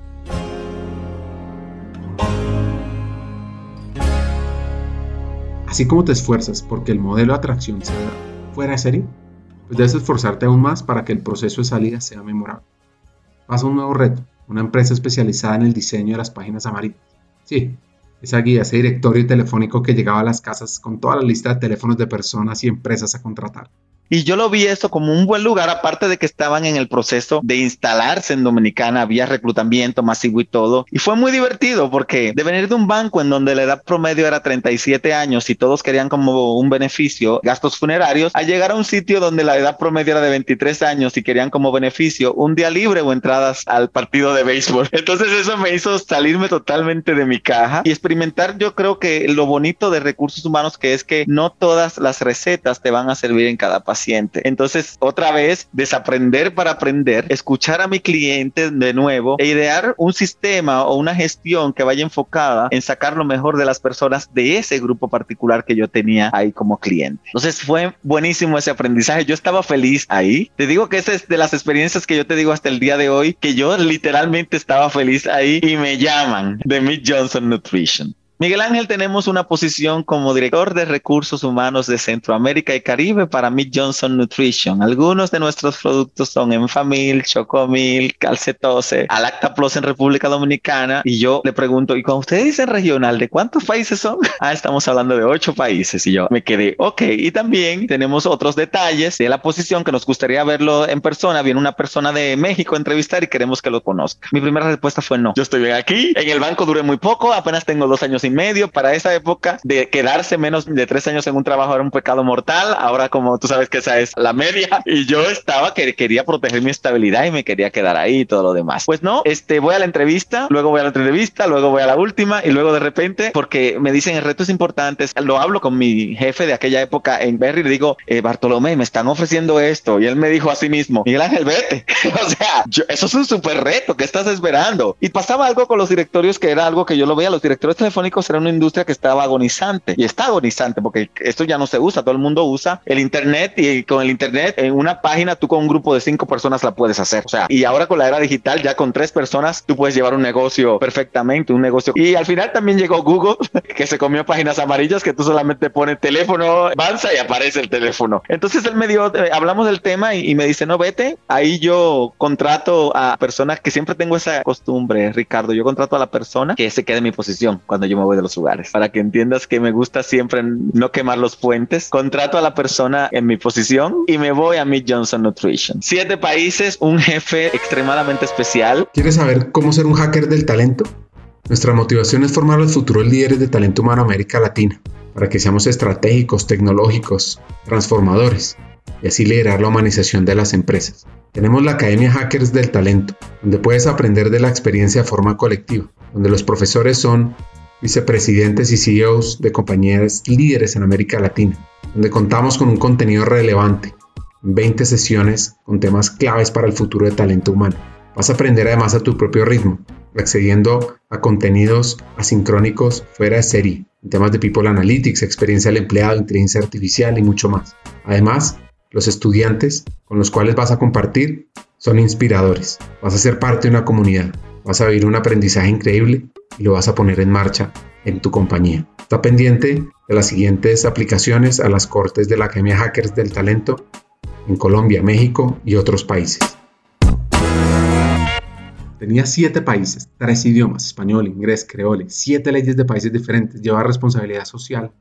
Así como te esfuerzas porque el modelo de atracción sea fuera de serie, pues debes esforzarte aún más para que el proceso de salida sea memorable. Pasa un nuevo reto, una empresa especializada en el diseño de las páginas amarillas. Sí, esa guía, ese directorio telefónico que llegaba a las casas con toda la lista de teléfonos de personas y empresas a contratar. Y yo lo vi eso como un buen lugar, aparte de que estaban en el proceso de instalarse en Dominicana, había reclutamiento masivo y todo. Y fue muy divertido porque de venir de un banco en donde la edad promedio era 37 años y todos querían como un beneficio gastos funerarios, a llegar a un sitio donde la edad promedio era de 23 años y querían como beneficio un día libre o entradas al partido de béisbol. [laughs] Entonces eso me hizo salirme totalmente de mi caja y experimentar yo creo que lo bonito de recursos humanos que es que no todas las recetas te van a servir en cada país entonces, otra vez, desaprender para aprender, escuchar a mi cliente de nuevo e idear un sistema o una gestión que vaya enfocada en sacar lo mejor de las personas de ese grupo particular que yo tenía ahí como cliente. Entonces, fue buenísimo ese aprendizaje. Yo estaba feliz ahí. Te digo que esa es de las experiencias que yo te digo hasta el día de hoy, que yo literalmente estaba feliz ahí y me llaman de Meet Johnson Nutrition. Miguel Ángel, tenemos una posición como director de recursos humanos de Centroamérica y Caribe para Mid Johnson Nutrition. Algunos de nuestros productos son Enfamil, Chocomil, Calcetose, Alacta Plus en República Dominicana. Y yo le pregunto, ¿y cuando ustedes dicen regional, de cuántos países son? [laughs] Ah, estamos hablando de ocho países. Y yo me quedé, ok. Y también tenemos otros detalles de la posición que nos gustaría verlo en persona. Viene una persona de México a entrevistar y queremos que lo conozca. Mi primera respuesta fue no. Yo estoy aquí. En el banco duré muy poco, apenas tengo dos años y medio. Para esa época de quedarse menos de tres años en un trabajo era un pecado mortal. Ahora, como tú sabes que esa es la media, [laughs] y yo estaba que quería proteger mi estabilidad y me quería quedar ahí y todo lo demás. Pues no, este voy a la entrevista, luego voy a la entrevista, luego voy a la última y luego de repente, porque me dicen el reto es importante, lo hablo con mi jefe de aquella época en Berry le digo, eh, Bartolomé, me están ofreciendo esto. Y él me dijo a sí mismo, Miguel Ángel, vete. [laughs] o sea, eso es un súper reto. ¿Qué estás esperando? Y pasaba algo con los directorios que era algo que yo lo veía. Los directores telefónicos era una industria que estaba agonizante y está agonizante porque esto ya no se usa, todo el mundo usa el Internet y con el Internet en una página tú con un grupo de cinco personas la puedes hacer. O sea, y ahora con la era digital ya con tres personas tú puedes llevar un negocio perfectamente, un negocio. Y al final también llegó Google [laughs] que se comió páginas amarillas que tú solamente pones teléfono, avanza y aparece el teléfono. Entonces él me dio, eh, hablamos del tema y, y me dice, no, vete, ahí yo contrato a personas que siempre tengo esa costumbre, Ricardo, yo contrato a la persona que se quede en mi posición cuando yo me de los lugares. Para que entiendas que me gusta siempre no quemar los puentes, contrato a la persona en mi posición y me voy a Meet Johnson Nutrition. Siete países, un jefe extremadamente especial. ¿Quieres saber cómo ser un hacker del talento? Nuestra motivación es formar los futuros líderes de talento humano América Latina, para que seamos estratégicos, tecnológicos, transformadores y así liderar la humanización de las empresas. Tenemos la Academia Hackers del Talento, donde puedes aprender de la experiencia de forma colectiva, donde los profesores son vicepresidentes y CEOs de compañías líderes en América Latina, donde contamos con un contenido relevante, 20 sesiones con temas claves para el futuro de talento humano. Vas a aprender además a tu propio ritmo, accediendo a contenidos asincrónicos fuera de serie, en temas de People Analytics, experiencia del empleado, inteligencia artificial y mucho más. Además, los estudiantes con los cuales vas a compartir son inspiradores. Vas a ser parte de una comunidad, vas a vivir un aprendizaje increíble y lo vas a poner en marcha en tu compañía. Está pendiente de las siguientes aplicaciones a las cortes de la Academia Hackers del Talento en Colombia, México y otros países. Tenía siete países, tres idiomas, español, inglés, creole, siete leyes de países diferentes, llevaba responsabilidad social,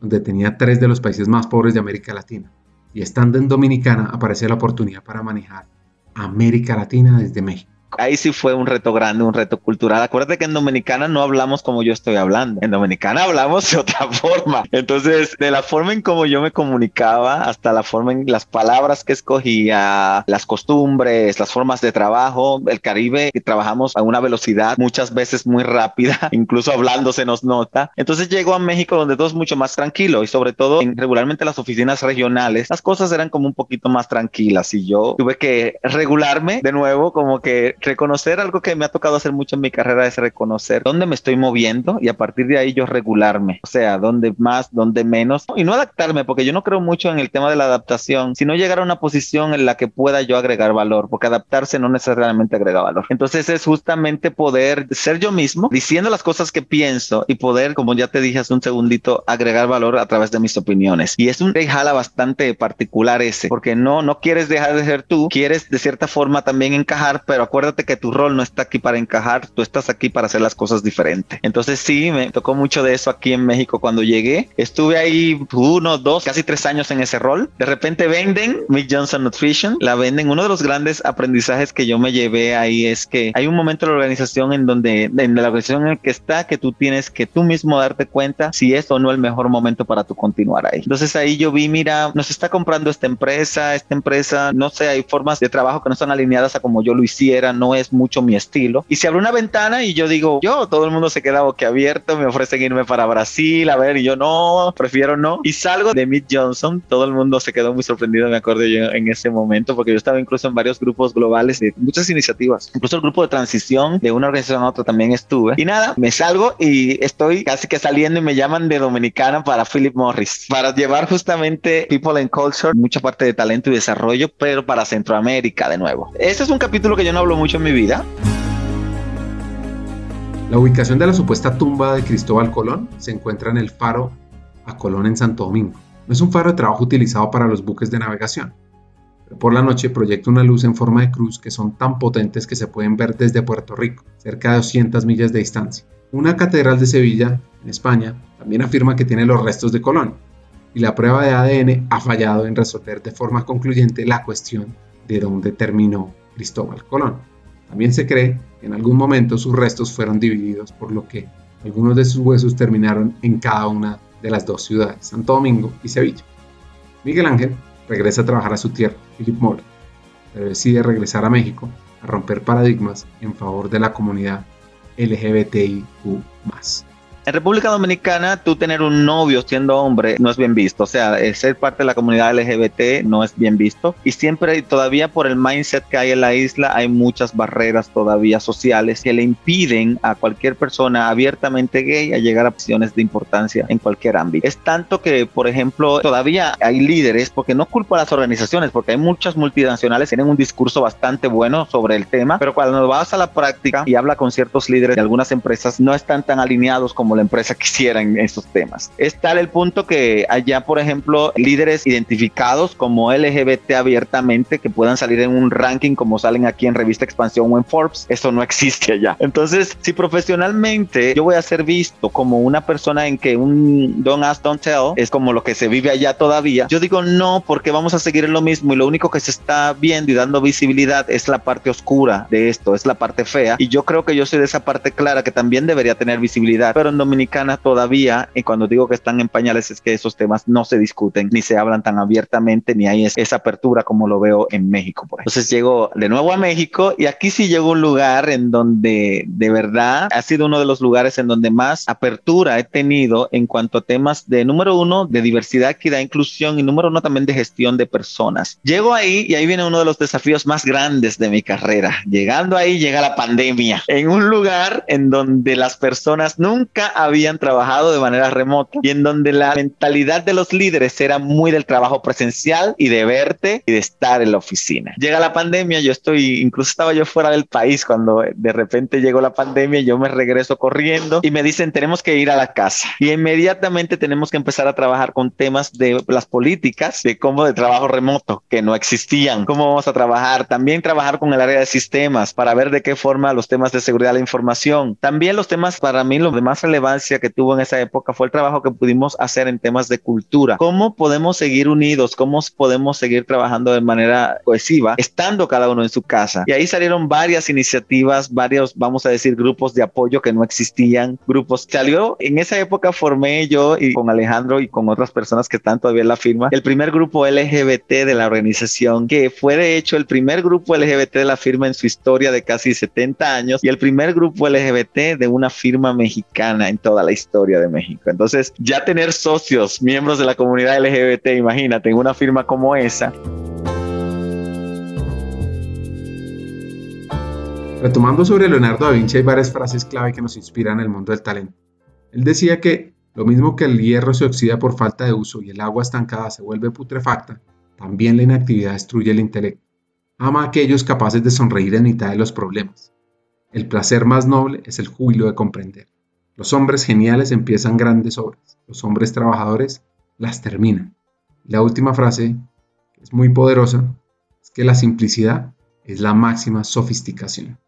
donde tenía tres de los países más pobres de América Latina y estando en Dominicana aparece la oportunidad para manejar América Latina desde México ahí sí fue un reto grande, un reto cultural. Acuérdate que en Dominicana no hablamos como yo estoy hablando. En Dominicana hablamos de otra [laughs] forma. Entonces, de la forma en cómo yo me comunicaba hasta la forma en las palabras que escogía, las costumbres, las formas de trabajo, el Caribe, que trabajamos a una velocidad muchas veces muy rápida, [laughs] incluso hablando se nos nota. Entonces llego a México donde todo es mucho más tranquilo y sobre todo en regularmente las oficinas regionales, las cosas eran como un poquito más tranquilas y yo tuve que regularme de nuevo, como que reconocer algo que me ha tocado hacer mucho en mi carrera es reconocer dónde me estoy moviendo y a partir de ahí yo regularme, o sea, dónde más, dónde menos y no adaptarme porque yo no creo mucho en el tema de la adaptación, sino llegar a una posición en la que pueda yo agregar valor, porque adaptarse no necesariamente agrega valor. Entonces es justamente poder ser yo mismo diciendo las cosas que pienso y poder, como ya te dije hace un segundito, agregar valor a través de mis opiniones. Y es un jala bastante particular ese, porque no, no quieres dejar de ser tú, quieres de cierta forma también encajar, pero acuérdate que tu rol no está aquí para encajar, tú estás aquí para hacer las cosas diferentes. Entonces sí, me tocó mucho de eso aquí en México cuando llegué. Estuve ahí uno, dos, casi tres años en ese rol. De repente venden Mick Johnson Nutrition, la venden. Uno de los grandes aprendizajes que yo me llevé ahí es que hay un momento en la organización en donde, en la organización en el que está, que tú tienes que tú mismo darte cuenta si es o no el mejor momento para tú continuar ahí. Entonces ahí yo vi, mira, nos está comprando esta empresa, esta empresa, no sé, hay formas de trabajo que no están alineadas a como yo lo hiciera, no es mucho mi estilo. Y se abre una ventana y yo digo, yo, todo el mundo se queda boquiabierto, me ofrecen irme para Brasil, a ver, y yo no, prefiero no. Y salgo de Mid Johnson, todo el mundo se quedó muy sorprendido, me acuerdo yo en ese momento, porque yo estaba incluso en varios grupos globales de muchas iniciativas, incluso el grupo de transición de una organización a otra también estuve. Y nada, me salgo y estoy casi que saliendo y me llaman de Dominicana para Philip Morris, para llevar justamente People and Culture, mucha parte de talento y desarrollo, pero para Centroamérica de nuevo. Este es un capítulo que yo no hablo mucho en mi vida. La ubicación de la supuesta tumba de Cristóbal Colón se encuentra en el faro a Colón en Santo Domingo. No es un faro de trabajo utilizado para los buques de navegación, pero por la noche proyecta una luz en forma de cruz que son tan potentes que se pueden ver desde Puerto Rico, cerca de 200 millas de distancia. Una catedral de Sevilla, en España, también afirma que tiene los restos de Colón, y la prueba de ADN ha fallado en resolver de forma concluyente la cuestión de dónde terminó Cristóbal Colón. También se cree que en algún momento sus restos fueron divididos, por lo que algunos de sus huesos terminaron en cada una de las dos ciudades, Santo Domingo y Sevilla. Miguel Ángel regresa a trabajar a su tierra, Philip Morris, pero decide regresar a México a romper paradigmas en favor de la comunidad LGBTIQ. En República Dominicana, tú tener un novio siendo hombre no es bien visto. O sea, ser parte de la comunidad LGBT no es bien visto. Y siempre, todavía por el mindset que hay en la isla, hay muchas barreras todavía sociales que le impiden a cualquier persona abiertamente gay a llegar a posiciones de importancia en cualquier ámbito. Es tanto que, por ejemplo, todavía hay líderes, porque no culpo a las organizaciones, porque hay muchas multinacionales que tienen un discurso bastante bueno sobre el tema, pero cuando vas a la práctica y habla con ciertos líderes de algunas empresas, no están tan alineados como la empresa quisiera en estos temas. Es tal el punto que allá, por ejemplo, líderes identificados como LGBT abiertamente que puedan salir en un ranking como salen aquí en Revista Expansión o en Forbes, eso no existe allá. Entonces, si profesionalmente yo voy a ser visto como una persona en que un don't ask, don't tell es como lo que se vive allá todavía, yo digo no, porque vamos a seguir en lo mismo y lo único que se está viendo y dando visibilidad es la parte oscura de esto, es la parte fea. Y yo creo que yo soy de esa parte clara que también debería tener visibilidad, pero en Dominicana todavía, y cuando digo que están en pañales es que esos temas no se discuten ni se hablan tan abiertamente ni hay esa apertura como lo veo en México. Por Entonces llego de nuevo a México y aquí sí llego a un lugar en donde de verdad ha sido uno de los lugares en donde más apertura he tenido en cuanto a temas de número uno de diversidad, equidad, inclusión y número uno también de gestión de personas. Llego ahí y ahí viene uno de los desafíos más grandes de mi carrera. Llegando ahí llega la pandemia en un lugar en donde las personas nunca habían trabajado de manera remota y en donde la mentalidad de los líderes era muy del trabajo presencial y de verte y de estar en la oficina. Llega la pandemia, yo estoy, incluso estaba yo fuera del país cuando de repente llegó la pandemia, yo me regreso corriendo y me dicen tenemos que ir a la casa y inmediatamente tenemos que empezar a trabajar con temas de las políticas de cómo de trabajo remoto que no existían, cómo vamos a trabajar, también trabajar con el área de sistemas para ver de qué forma los temas de seguridad de la información, también los temas para mí lo de más relevancia que tuvo en esa época fue el trabajo que pudimos hacer en temas de cultura, cómo podemos seguir unidos, cómo podemos seguir trabajando de manera cohesiva, estando cada uno en su casa. Y ahí salieron varias iniciativas, varios, vamos a decir, grupos de apoyo que no existían, grupos. Salió, en esa época formé yo y con Alejandro y con otras personas que están todavía en la firma, el primer grupo LGBT de la organización, que fue de hecho el primer grupo LGBT de la firma en su historia de casi 70 años y el primer grupo LGBT de una firma mexicana en toda la historia de México. Entonces, ya tener socios, miembros de la comunidad LGBT, imagínate, en una firma como esa. Retomando sobre Leonardo da Vinci hay varias frases clave que nos inspiran en el mundo del talento. Él decía que lo mismo que el hierro se oxida por falta de uso y el agua estancada se vuelve putrefacta, también la inactividad destruye el intelecto. Ama a aquellos capaces de sonreír en mitad de los problemas. El placer más noble es el júbilo de comprender. Los hombres geniales empiezan grandes obras, los hombres trabajadores las terminan. La última frase, que es muy poderosa, es que la simplicidad es la máxima sofisticación.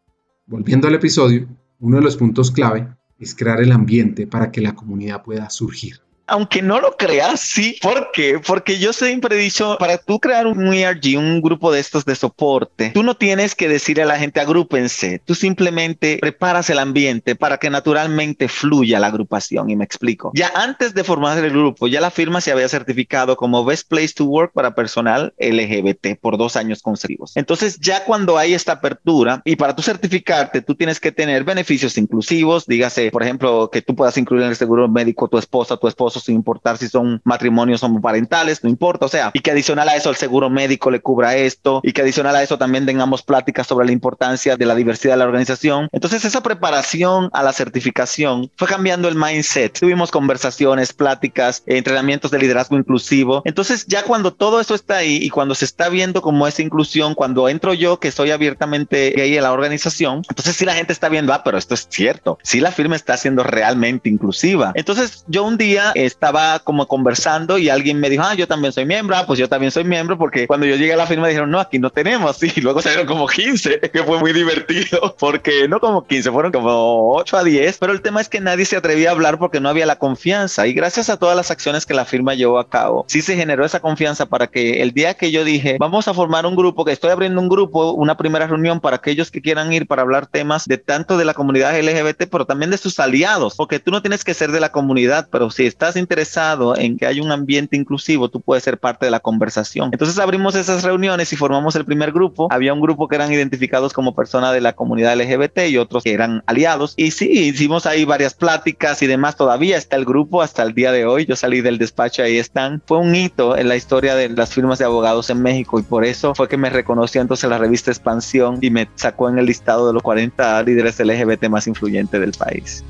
Volviendo al episodio, uno de los puntos clave es crear el ambiente para que la comunidad pueda surgir aunque no lo creas, sí. ¿Por qué? Porque yo siempre he dicho, para tú crear un ERG, un grupo de estos de soporte, tú no tienes que decirle a la gente agrúpense, tú simplemente preparas el ambiente para que naturalmente fluya la agrupación y me explico. Ya antes de formar el grupo, ya la firma se había certificado como Best Place to Work para personal LGBT por dos años consecutivos. Entonces ya cuando hay esta apertura y para tú certificarte, tú tienes que tener beneficios inclusivos, dígase, por ejemplo, que tú puedas incluir en el seguro médico tu esposa, tu sin importar si son matrimonios parentales, no importa, o sea, y que adicional a eso el seguro médico le cubra esto y que adicional a eso también tengamos pláticas sobre la importancia de la diversidad de la organización. Entonces esa preparación a la certificación fue cambiando el mindset. Tuvimos conversaciones, pláticas, entrenamientos de liderazgo inclusivo. Entonces ya cuando todo eso está ahí y cuando se está viendo como esa inclusión, cuando entro yo que soy abiertamente gay en la organización, entonces sí la gente está viendo, ah, pero esto es cierto, sí la firma está siendo realmente inclusiva. Entonces yo un día estaba como conversando y alguien me dijo, ah, yo también soy miembro, ah, pues yo también soy miembro, porque cuando yo llegué a la firma dijeron, no, aquí no tenemos, [laughs] y luego salieron como 15, que fue muy divertido, [laughs] porque no como 15, fueron como 8 a 10, pero el tema es que nadie se atrevía a hablar porque no había la confianza, y gracias a todas las acciones que la firma llevó a cabo, sí se generó esa confianza para que el día que yo dije, vamos a formar un grupo, que estoy abriendo un grupo, una primera reunión para aquellos que quieran ir para hablar temas de tanto de la comunidad LGBT, pero también de sus aliados, porque tú no tienes que ser de la comunidad, pero si estás interesado en que haya un ambiente inclusivo, tú puedes ser parte de la conversación. Entonces abrimos esas reuniones y formamos el primer grupo. Había un grupo que eran identificados como personas de la comunidad LGBT y otros que eran aliados. Y sí, hicimos ahí varias pláticas y demás. Todavía está el grupo hasta el día de hoy. Yo salí del despacho, ahí están. Fue un hito en la historia de las firmas de abogados en México y por eso fue que me reconoció entonces la revista Expansión y me sacó en el listado de los 40 líderes LGBT más influyentes del país.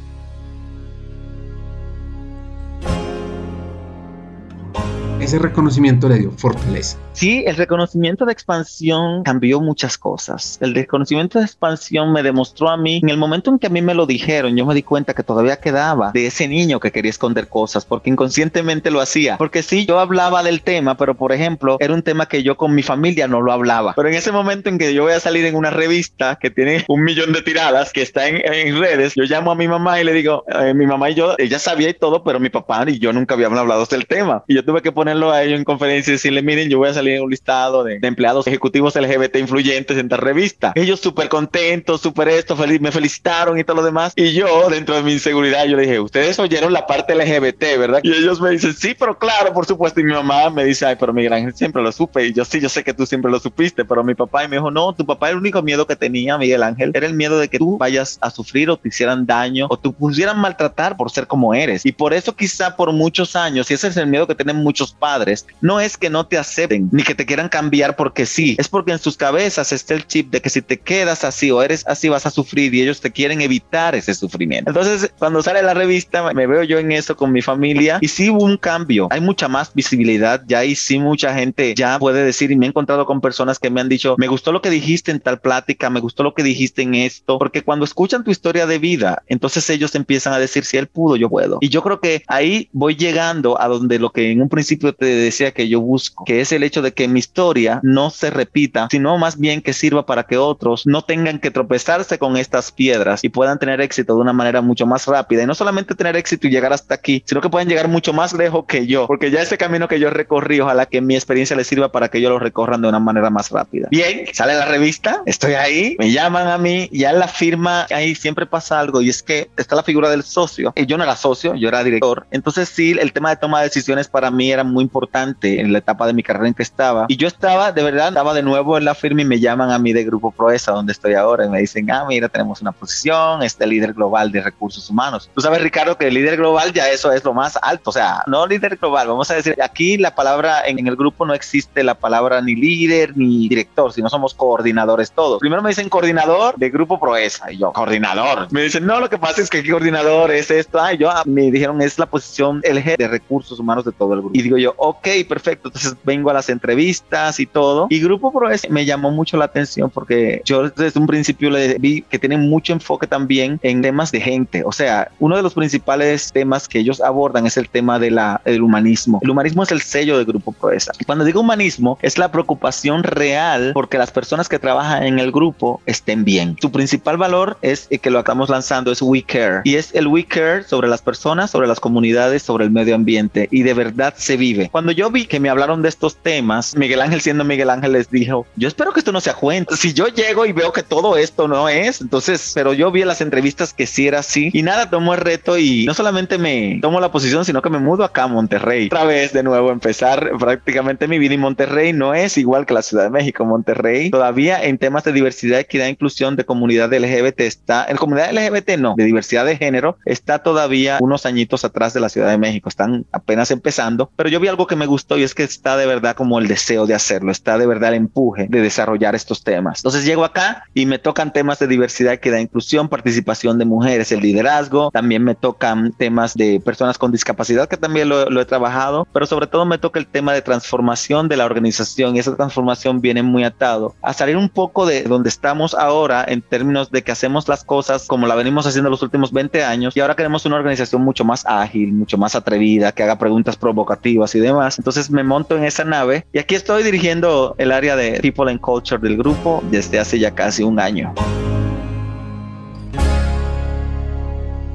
Ese reconocimiento le dio fortaleza. Sí, el reconocimiento de expansión cambió muchas cosas. El reconocimiento de expansión me demostró a mí, en el momento en que a mí me lo dijeron, yo me di cuenta que todavía quedaba de ese niño que quería esconder cosas, porque inconscientemente lo hacía. Porque sí, yo hablaba del tema, pero por ejemplo, era un tema que yo con mi familia no lo hablaba. Pero en ese momento en que yo voy a salir en una revista que tiene un millón de tiradas, que está en, redes, yo llamo a mi mamá y le digo, eh, mi mamá y yo, ella sabía y todo, pero mi papá y yo nunca habíamos hablado del tema. Y yo tuve que ponerlo a ellos en conferencia y decirle, miren, yo voy a salir en un listado de, empleados ejecutivos LGBT influyentes en esta revista. Ellos súper contentos, súper esto, feliz, me felicitaron y todo lo demás. Y yo, dentro de mi inseguridad, yo le dije, ustedes oyeron la parte LGBT, ¿verdad? Y ellos me dicen, sí, pero claro, por supuesto. Y mi mamá me dice, ay, pero Miguel Ángel siempre lo supe. Y yo sí, yo sé que tú siempre lo supiste, pero mi papá y me dijo, no, tu papá el único miedo que tenía, Miguel Ángel, era el miedo de que tú vayas a sufrir o te hicieran daño o te pusieran maltratar por ser como eres. Y por eso quizá por muchos años, y ese es el miedo que tienen muchos padres, no es que no te acepten ni que te quieran cambiar porque sí, es porque en sus cabezas está el chip de que si te quedas así o eres así vas a sufrir y ellos te quieren evitar ese sufrimiento. Entonces, cuando sale la revista, me veo yo en eso con mi familia y sí hubo un cambio. Hay mucha más visibilidad ya y sí mucha gente ya puede decir y me he encontrado con personas que me han dicho, me gustó lo que dijiste en tal plática, me gustó lo que dijiste en esto, porque cuando escuchan tu historia de vida, entonces ellos empiezan a decir, si él pudo, yo puedo. Y yo creo que ahí voy llegando a donde lo que en un principio te decía que yo busco, que es el hecho de que mi historia no se repita, sino más bien que sirva para que otros no tengan que tropezarse con estas piedras y puedan tener éxito de una manera mucho más rápida. Y no solamente tener éxito y llegar hasta aquí, sino que pueden llegar mucho más lejos que yo, porque ya ese camino que yo recorrí, ojalá que mi experiencia les sirva para que ellos lo recorran de una manera más rápida. Bien, sale la revista, estoy ahí, me llaman a mí, ya la firma, ahí siempre pasa algo y es que está la figura del socio. Y yo no era socio, yo era director. Entonces sí, el tema de toma de decisiones para mí era muy importante en la etapa de mi carrera en que estaba. Y yo estaba, de verdad, estaba de nuevo en la firma y me llaman a mí de Grupo Proesa, donde estoy ahora, y me dicen, ah, mira, tenemos una posición, este líder global de recursos humanos. Tú sabes, Ricardo, que el líder global ya eso es lo más alto, o sea, no líder global, vamos a decir, aquí la palabra en, el grupo no existe la palabra ni líder ni director, sino somos coordinadores todos. Primero me dicen coordinador de Grupo Proesa, y yo, coordinador. Me dicen, no, lo que pasa es que aquí coordinador es esto, ay, yo, ah, me dijeron, es la posición, el jefe de recursos humanos de todo el grupo. Y digo yo, ok, perfecto, entonces vengo a las entrevistas y todo. Y Grupo Proesa me llamó mucho la atención porque yo desde un principio le vi que tienen mucho enfoque también en temas de gente, o sea, uno de los principales temas que ellos abordan es el tema del humanismo. El humanismo es el sello del Grupo Proesa. Cuando digo humanismo, es la preocupación real porque las personas que trabajan en el grupo estén bien. Su principal valor es que lo estamos lanzando, es We Care. Y es el We Care sobre las personas, sobre las comunidades, sobre el medio ambiente. Y de verdad se vive. Cuando yo vi que me hablaron de estos temas, Miguel Ángel siendo Miguel Ángel les dijo, yo espero que esto no sea cuenta. Si yo llego y veo que todo esto no es, entonces, pero yo vi en las entrevistas que sí era así. Y nada, tomo el reto y no solamente me tomo la posición, sino que me mudo acá a Monterrey. Otra vez de nuevo empezar prácticamente mi vida en Monterrey no es igual que la Ciudad de México. Monterrey todavía en temas de diversidad, equidad e inclusión de comunidad LGBT está, en comunidad LGBT no, de diversidad de género, está todavía unos añitos atrás de la Ciudad de México. Están apenas empezando, pero yo vi algo que me gustó y es que está de verdad como el deseo de hacerlo, está de verdad el empuje de desarrollar estos temas. Entonces llego acá y me tocan temas de diversidad, equidad e inclusión, participación de mujeres, el liderazgo, también me tocan temas de personas con discapacidad, que también lo, lo he trabajado, pero sobre todo me toca el tema de transformación de la organización y esa transformación viene muy atado a salir un poco de donde estamos ahora en términos de que hacemos las cosas como la venimos haciendo los últimos 20 años y ahora queremos una organización mucho más ágil, mucho más atrevida, que haga preguntas provocativas y demás. Entonces me monto en esa nave y aquí estoy dirigiendo el área de People and Culture del grupo desde hace ya casi un año.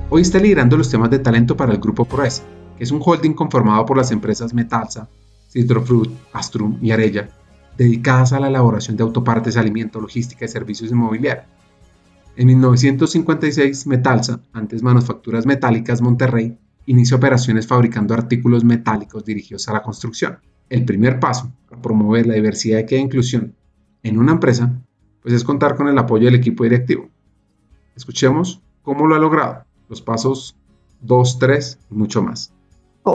Hoy está liderando los temas de talento para el Grupo Proesa, que es un holding conformado por las empresas Metalsa, Citrofruit, Astrum y Arella, dedicadas a la elaboración de autopartes, alimento, logística y servicios inmobiliarios. En 1956, Metalsa, antes Manufacturas Metálicas Monterrey, inició operaciones fabricando artículos metálicos dirigidos a la construcción. El primer paso para promover la diversidad e inclusión en una empresa, pues es contar con el apoyo del equipo directivo. Escuchemos cómo lo ha logrado los pasos 2, 3 y mucho más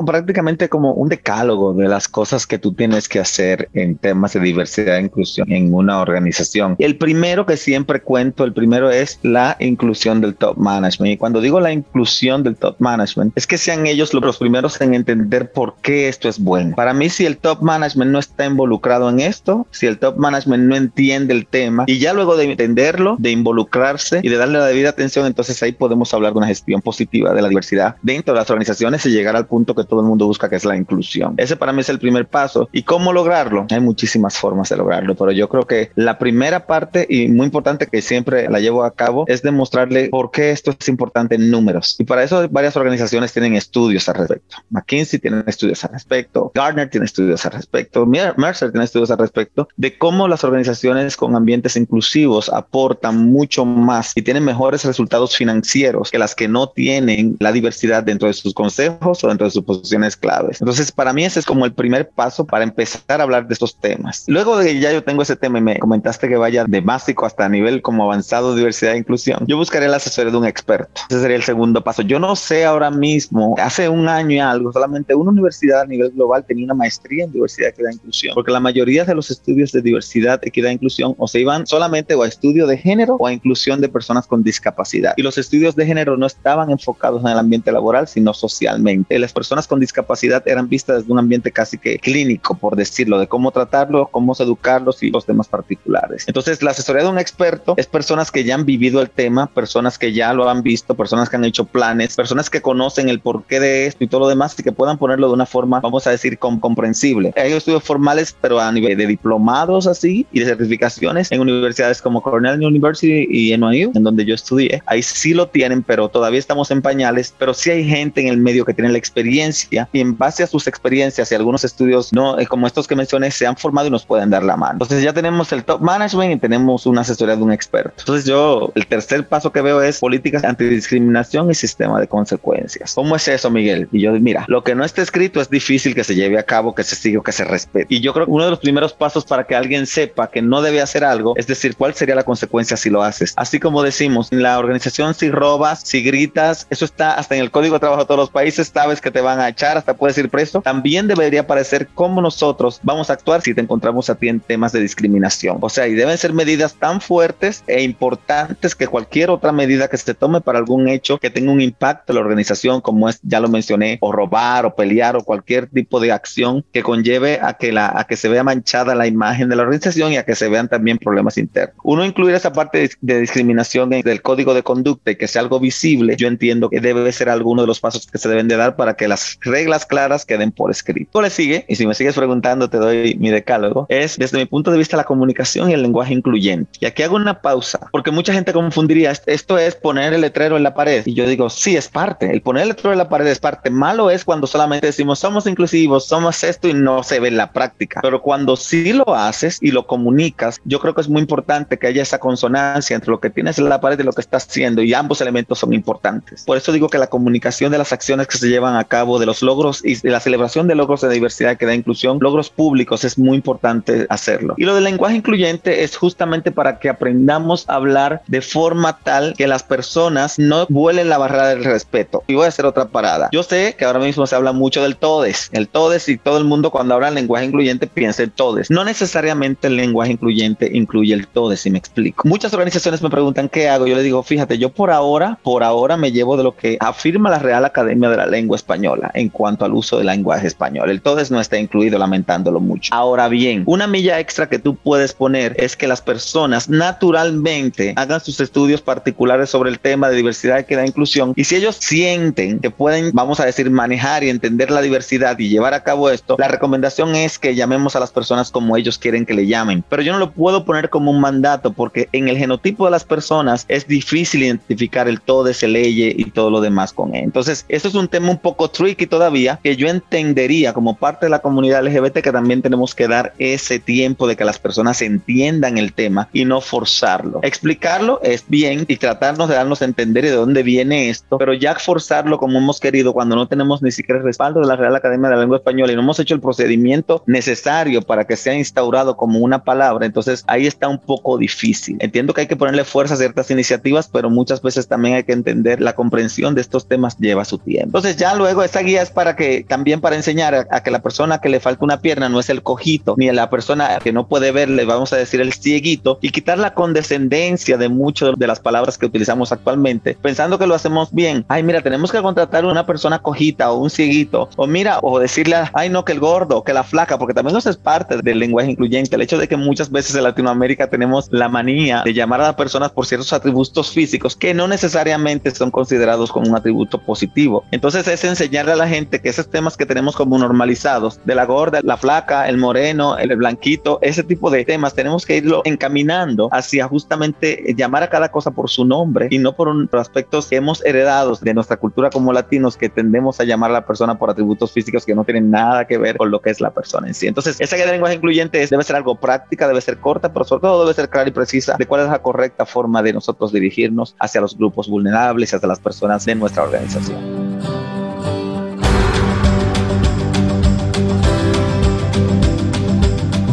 prácticamente como un decálogo de las cosas que tú tienes que hacer en temas de diversidad e inclusión en una organización. El primero que siempre cuento, el primero es la inclusión del top management. Y cuando digo la inclusión del top management, es que sean ellos los primeros en entender por qué esto es bueno. Para mí, si el top management no está involucrado en esto, si el top management no entiende el tema y ya luego de entenderlo, de involucrarse y de darle la debida atención, entonces ahí podemos hablar de una gestión positiva de la diversidad dentro de las organizaciones y llegar al punto que todo el mundo busca, que es la inclusión. Ese para mí es el primer paso. ¿Y cómo lograrlo? Hay muchísimas formas de lograrlo, pero yo creo que la primera parte y muy importante que siempre la llevo a cabo es demostrarle por qué esto es importante en números. Y para eso varias organizaciones tienen estudios al respecto. McKinsey tiene estudios al respecto, Gartner tiene estudios al respecto, Mercer tiene estudios al respecto de cómo las organizaciones con ambientes inclusivos aportan mucho más y tienen mejores resultados financieros que las que no tienen la diversidad dentro de sus consejos o dentro de sus posiciones claves. Entonces, para mí ese es como el primer paso para empezar a hablar de estos temas. Luego de que ya yo tengo ese tema y me comentaste que vaya de básico hasta nivel como avanzado de diversidad e inclusión, yo buscaré la asesoría de un experto. Ese sería el segundo paso. Yo no sé ahora mismo, hace un año y algo, solamente una universidad a nivel global tenía una maestría en diversidad, equidad e inclusión, porque la mayoría de los estudios de diversidad, equidad e inclusión o se iban solamente o a estudio de género o a inclusión de personas con discapacidad. Y los estudios de género no estaban enfocados en el ambiente laboral, sino socialmente. Las personas con discapacidad eran vistas desde un ambiente casi que clínico, por decirlo, de cómo tratarlos, cómo educarlos y los temas particulares. Entonces, la asesoría de un experto es personas que ya han vivido el tema, personas que ya lo han visto, personas que han hecho planes, personas que conocen el porqué de esto y todo lo demás y que puedan ponerlo de una forma, vamos a decir, comprensible. Hay estudios formales, pero a nivel de diplomados así y de certificaciones en universidades como Cornell University y NYU, en donde yo estudié. Ahí sí lo tienen, pero todavía estamos en pañales, pero sí hay gente en el medio que tiene la experiencia y en base a sus experiencias y algunos estudios no eh, como estos que mencioné se han formado y nos pueden dar la mano. Entonces ya tenemos el top management y tenemos una asesoría de un experto. Entonces yo el tercer paso que veo es políticas antidiscriminación y sistema de consecuencias. ¿Cómo es eso, Miguel? Y yo, mira, lo que no está escrito es difícil que se lleve a cabo, que se siga, que se respete. Y yo creo que uno de los primeros pasos para que alguien sepa que no debe hacer algo es decir, cuál sería la consecuencia si lo haces. Así como decimos, en la organización si robas, si gritas, eso está hasta en el código de trabajo de todos los países, sabes que te van a echar, hasta puedes ir preso. También debería parecer cómo nosotros vamos a actuar si te encontramos a ti en temas de discriminación. O sea, y deben ser medidas tan fuertes e importantes que cualquier otra medida que se tome para algún hecho que tenga un impacto en la organización, como es, ya lo mencioné, o robar o pelear o cualquier tipo de acción que conlleve a que, la, a que se vea manchada la imagen de la organización y a que se vean también problemas internos. Uno incluir esa parte de, discriminación del código de conducta y que sea algo visible, yo entiendo que debe ser alguno de los pasos que se deben de dar para que las reglas claras queden por escrito. le sigue, y si me sigues preguntando te doy mi decálogo, es desde mi punto de vista la comunicación y el lenguaje incluyente. Y aquí hago una pausa, porque mucha gente confundiría, esto es poner el letrero en la pared. Y yo digo, sí, es parte. El poner el letrero en la pared es parte. Malo es cuando solamente decimos, somos inclusivos, somos esto y no se ve en la práctica. Pero cuando sí lo haces y lo comunicas, yo creo que es muy importante que haya esa consonancia entre lo que tienes en la pared y lo que estás haciendo. Y ambos elementos son importantes. Por eso digo que la comunicación de las acciones que se llevan a cabo, de los logros y de la celebración de logros de diversidad que da inclusión, logros públicos, es muy importante hacerlo. Y lo del lenguaje incluyente es justamente para que aprendamos a hablar de forma tal que las personas no vuelen la barrera del respeto. Y voy a hacer otra parada. Yo sé que ahora mismo se habla mucho del todes, el todes y todo el mundo cuando habla lenguaje incluyente piensa en todes. No necesariamente el lenguaje incluyente incluye el todes, si me explico. Muchas organizaciones me preguntan qué hago. Yo les digo, fíjate, yo por ahora, por ahora me llevo de lo que afirma la Real Academia de la Lengua Española en cuanto al uso del lenguaje español. El todes no está incluido, lamentándolo mucho. Ahora bien, una milla extra que tú puedes poner es que las personas naturalmente hagan sus estudios particulares sobre el tema de diversidad, equidad e inclusión. Y si ellos sienten que pueden, vamos a decir, manejar y entender la diversidad y llevar a cabo esto, la recomendación es que llamemos a las personas como ellos quieren que le llamen. Pero yo no lo puedo poner como un mandato porque en el genotipo de las personas es difícil identificar el todo ese ley y todo lo demás con él. Entonces, eso es un tema un poco tricky todavía que yo entendería como parte de la comunidad LGBT que también tenemos que dar ese tiempo de que las personas entiendan el tema y no forzarlo. Explicarlo es bien y tratarnos de darnos a entender de dónde viene esto, pero ya forzarlo como hemos querido cuando no tenemos ni siquiera el respaldo de la Real Academia de la Lengua Española y no hemos hecho el procedimiento necesario para que sea instaurado como una palabra, entonces ahí está un poco difícil. Entiendo que hay que ponerle fuerza a ciertas iniciativas, pero muchas veces también hay que entender la comprensión de estos temas lleva su tiempo. Entonces ya luego esta guía es para que también para enseñar a, que la persona que le falta una pierna no es el cojito, ni a la persona que no puede ver le vamos a decir el cieguito y quitar la condescendencia de muchas de las palabras que utilizamos actualmente, pensando que lo hacemos bien. Ay, mira, tenemos que contratar una persona cojita o un cieguito, o mira, o decirle, ay, no, que el gordo, que la flaca, porque también eso es parte del lenguaje incluyente. El hecho de que muchas veces en Latinoamérica tenemos la manía de llamar a las personas por ciertos atributos físicos que no necesariamente son considerados como un atributo positivo. Entonces es enseñarle a la gente que esos temas que tenemos como normalizados, de la gorda, la flaca, el moreno, el blanquito, ese tipo de temas, tenemos que irlo encaminando hacia justamente llamar a cada cosa por su nombre y no por, un, aspectos que hemos heredado de nuestra cultura como latinos que tendemos a llamar a la persona por atributos físicos que no tienen nada que ver con lo que es la persona en sí. Entonces, esa guía de lenguaje incluyente debe ser algo práctica, debe ser corta, pero sobre todo debe ser clara y precisa de cuál es la correcta forma de nosotros dirigirnos hacia los grupos vulnerables y hacia las personas de nuestra organización.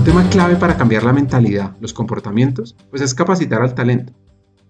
Tema clave para cambiar la mentalidad, los comportamientos, pues es capacitar al talento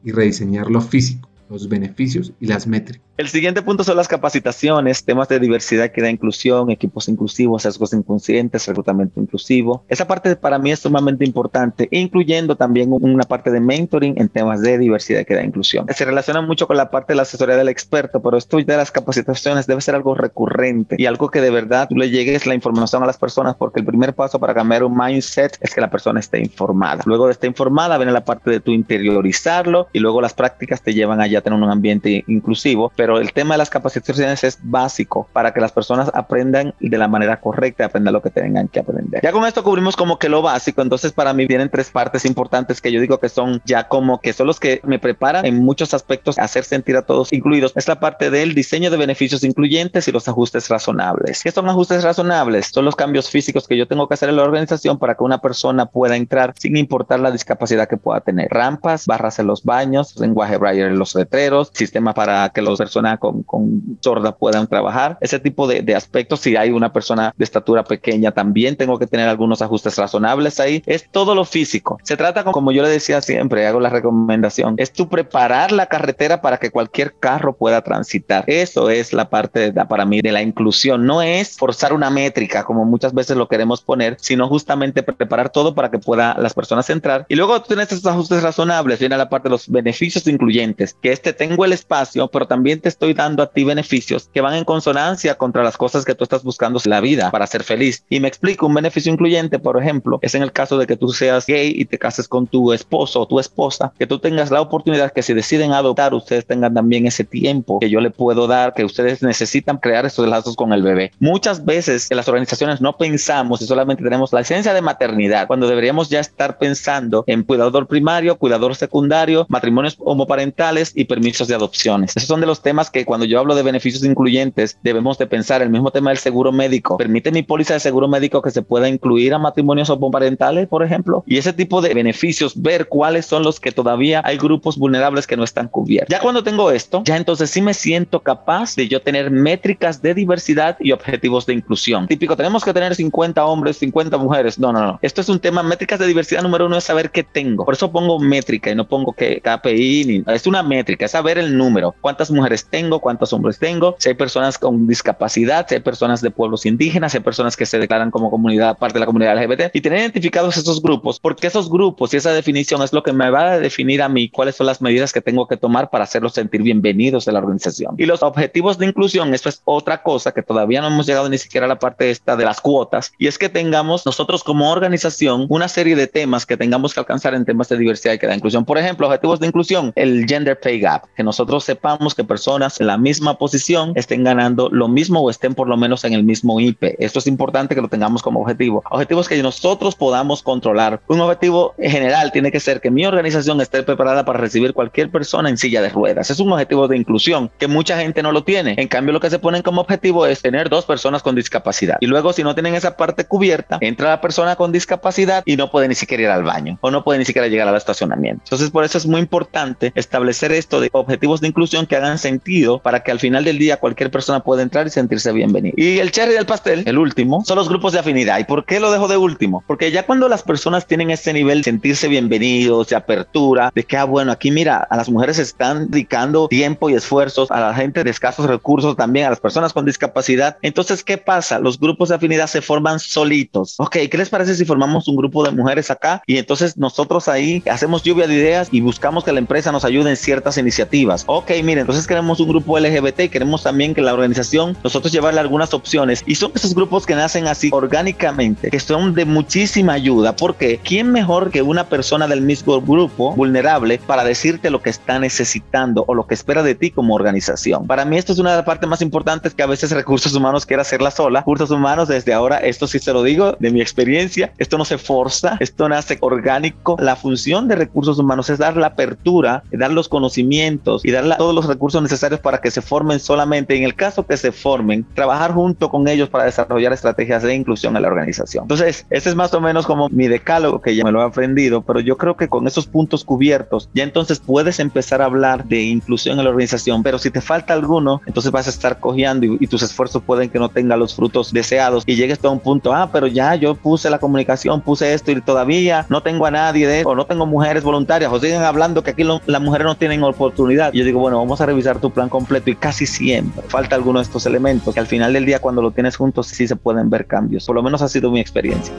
y rediseñar lo físico, los beneficios y las métricas. El siguiente punto son las capacitaciones, temas de diversidad, equidad, inclusión, equipos inclusivos, sesgos inconscientes, reclutamiento inclusivo. Esa parte para mí es sumamente importante, incluyendo también una parte de mentoring en temas de diversidad, equidad, inclusión. Se relaciona mucho con la parte de la asesoría del experto, pero esto de las capacitaciones debe ser algo recurrente y algo que de verdad tú le llegues la información a las personas, porque el primer paso para cambiar un mindset es que la persona esté informada. Luego de estar informada viene la parte de tu interiorizarlo y luego las prácticas te llevan allá a tener un ambiente inclusivo, pero pero el tema de las capacitaciones es básico para que las personas aprendan de la manera correcta aprendan lo que tengan que aprender. Ya con esto cubrimos como que lo básico, entonces para mí vienen tres partes importantes que yo digo que son ya como que son los que me preparan en muchos aspectos a hacer sentir a todos incluidos. Es la parte del diseño de beneficios incluyentes y los ajustes razonables. ¿Qué son ajustes razonables? Son los cambios físicos que yo tengo que hacer en la organización para que una persona pueda entrar sin importar la discapacidad que pueda tener. Rampas, barras en los baños, lenguaje braille en los letreros, sistema para que los personas con, con sorda puedan trabajar. Ese tipo de, de, aspectos, si hay una persona de estatura pequeña, también tengo que tener algunos ajustes razonables ahí. Es todo lo físico. Se trata, como yo le decía siempre, hago la recomendación, es tú preparar la carretera para que cualquier carro pueda transitar. Eso es la parte de, para mí de la inclusión. No es forzar una métrica como muchas veces lo queremos poner, sino justamente preparar todo para que puedan las personas entrar. Y luego tienes esos ajustes razonables, viene la parte de los beneficios incluyentes, que este tengo el espacio, pero también te estoy dando a ti beneficios que van en consonancia contra las cosas que tú estás buscando en la vida para ser feliz. Y me explico, un beneficio incluyente, por ejemplo, es en el caso de que tú seas gay y te cases con tu esposo o tu esposa, que tú tengas la oportunidad que si deciden adoptar, ustedes tengan también ese tiempo que yo le puedo dar, que ustedes necesitan crear esos lazos con el bebé. Muchas veces en las organizaciones no pensamos y solamente tenemos la esencia de maternidad, cuando deberíamos ya estar pensando en cuidador primario, cuidador secundario, matrimonios homoparentales y permisos de adopciones. Esos son de los temas que cuando yo hablo de beneficios incluyentes, debemos de pensar el mismo tema del seguro médico. ¿Permite mi póliza de seguro médico que se pueda incluir a matrimonios homoparentales, por ejemplo? Y ese tipo de beneficios, ver cuáles son los que todavía hay grupos vulnerables que no están cubiertos. Ya cuando tengo esto, ya entonces sí me siento capaz de yo tener métricas de diversidad y objetivos de inclusión. Típico, tenemos que tener 50 hombres, 50 mujeres. No, no, no. Esto es un tema, métricas de diversidad número uno es saber qué tengo. Por eso pongo métrica y no pongo que KPI, ni, es una métrica, es saber el número, cuántas mujeres tengo, cuántos hombres tengo, si hay personas con discapacidad, si hay personas de pueblos indígenas, si hay personas que se declaran como comunidad, parte de la comunidad LGBT, y tener identificados esos grupos, porque esos grupos y esa definición es lo que me va a definir a mí cuáles son las medidas que tengo que tomar para hacerlos sentir bienvenidos de la organización. Y los objetivos de inclusión, esto es otra cosa que todavía no hemos llegado ni siquiera a la parte esta de las cuotas, y es que tengamos nosotros como organización una serie de temas que tengamos que alcanzar en temas de diversidad y que da inclusión. Por ejemplo, objetivos de inclusión, el gender pay gap, que nosotros sepamos que personas en la misma posición estén ganando lo mismo o estén por lo menos en el mismo IP. Esto es importante que lo tengamos como objetivo. Objetivos que nosotros podamos controlar. Un objetivo general tiene que ser que mi organización esté preparada para recibir cualquier persona en silla de ruedas. Es un objetivo de inclusión que mucha gente no lo tiene. En cambio, lo que se ponen como objetivo es tener dos personas con discapacidad. Y luego, si no tienen esa parte cubierta, entra la persona con discapacidad y no puede ni siquiera ir al baño o no puede ni siquiera llegar al estacionamiento. Entonces, por eso es muy importante establecer esto de objetivos de inclusión que hagan sentido para que al final del día cualquier persona pueda entrar y sentirse bienvenido. Y el cherry del pastel, el último, son los grupos de afinidad. ¿Y por qué lo dejo de último? Porque ya cuando las personas tienen ese nivel sentirse bienvenidos, de apertura, de que, ah, bueno, aquí mira, a las mujeres se están dedicando tiempo y esfuerzos, a la gente de escasos recursos también, a las personas con discapacidad. Entonces, ¿qué pasa? Los grupos de afinidad se forman solitos. Ok, ¿qué les parece si formamos un grupo de mujeres acá? Y entonces nosotros ahí hacemos lluvia de ideas y buscamos que la empresa nos ayude en ciertas iniciativas. Ok, miren, entonces queremos un grupo LGBT y queremos también que la organización nosotros llevarle algunas opciones y son esos grupos que nacen así orgánicamente, que son de muchísima ayuda porque ¿quién mejor que una persona del mismo grupo vulnerable para decirte lo que está necesitando o lo que espera de ti como organización? Para mí esto es una de las partes más importantes que a veces recursos humanos quiere hacerla sola. Recursos humanos desde ahora, esto sí se lo digo de mi experiencia, esto no se forza, esto nace orgánico. La función de recursos humanos es dar la apertura, dar los conocimientos y dar todos los recursos necesarios para que se formen solamente, en el caso que se formen, trabajar junto con ellos para desarrollar estrategias de inclusión en la organización. Entonces, ese es más o menos como mi decálogo que ya me lo he aprendido, pero yo creo que con esos puntos cubiertos, ya entonces puedes empezar a hablar de inclusión en la organización, pero si te falta alguno, entonces vas a estar cojeando y, tus esfuerzos pueden que no tengan los frutos deseados y llegues a un punto, ah, pero ya yo puse la comunicación, puse esto y todavía no tengo a nadie de o no tengo mujeres voluntarias o siguen hablando que aquí las mujeres no tienen oportunidad. Yo digo, bueno, vamos a revisar tu plan completo y casi siempre falta alguno de estos elementos que al final del día cuando lo tienes juntos sí se pueden ver cambios. Por lo menos ha sido mi experiencia.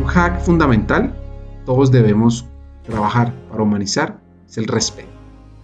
Un hack fundamental, todos debemos trabajar para humanizar, es el respeto.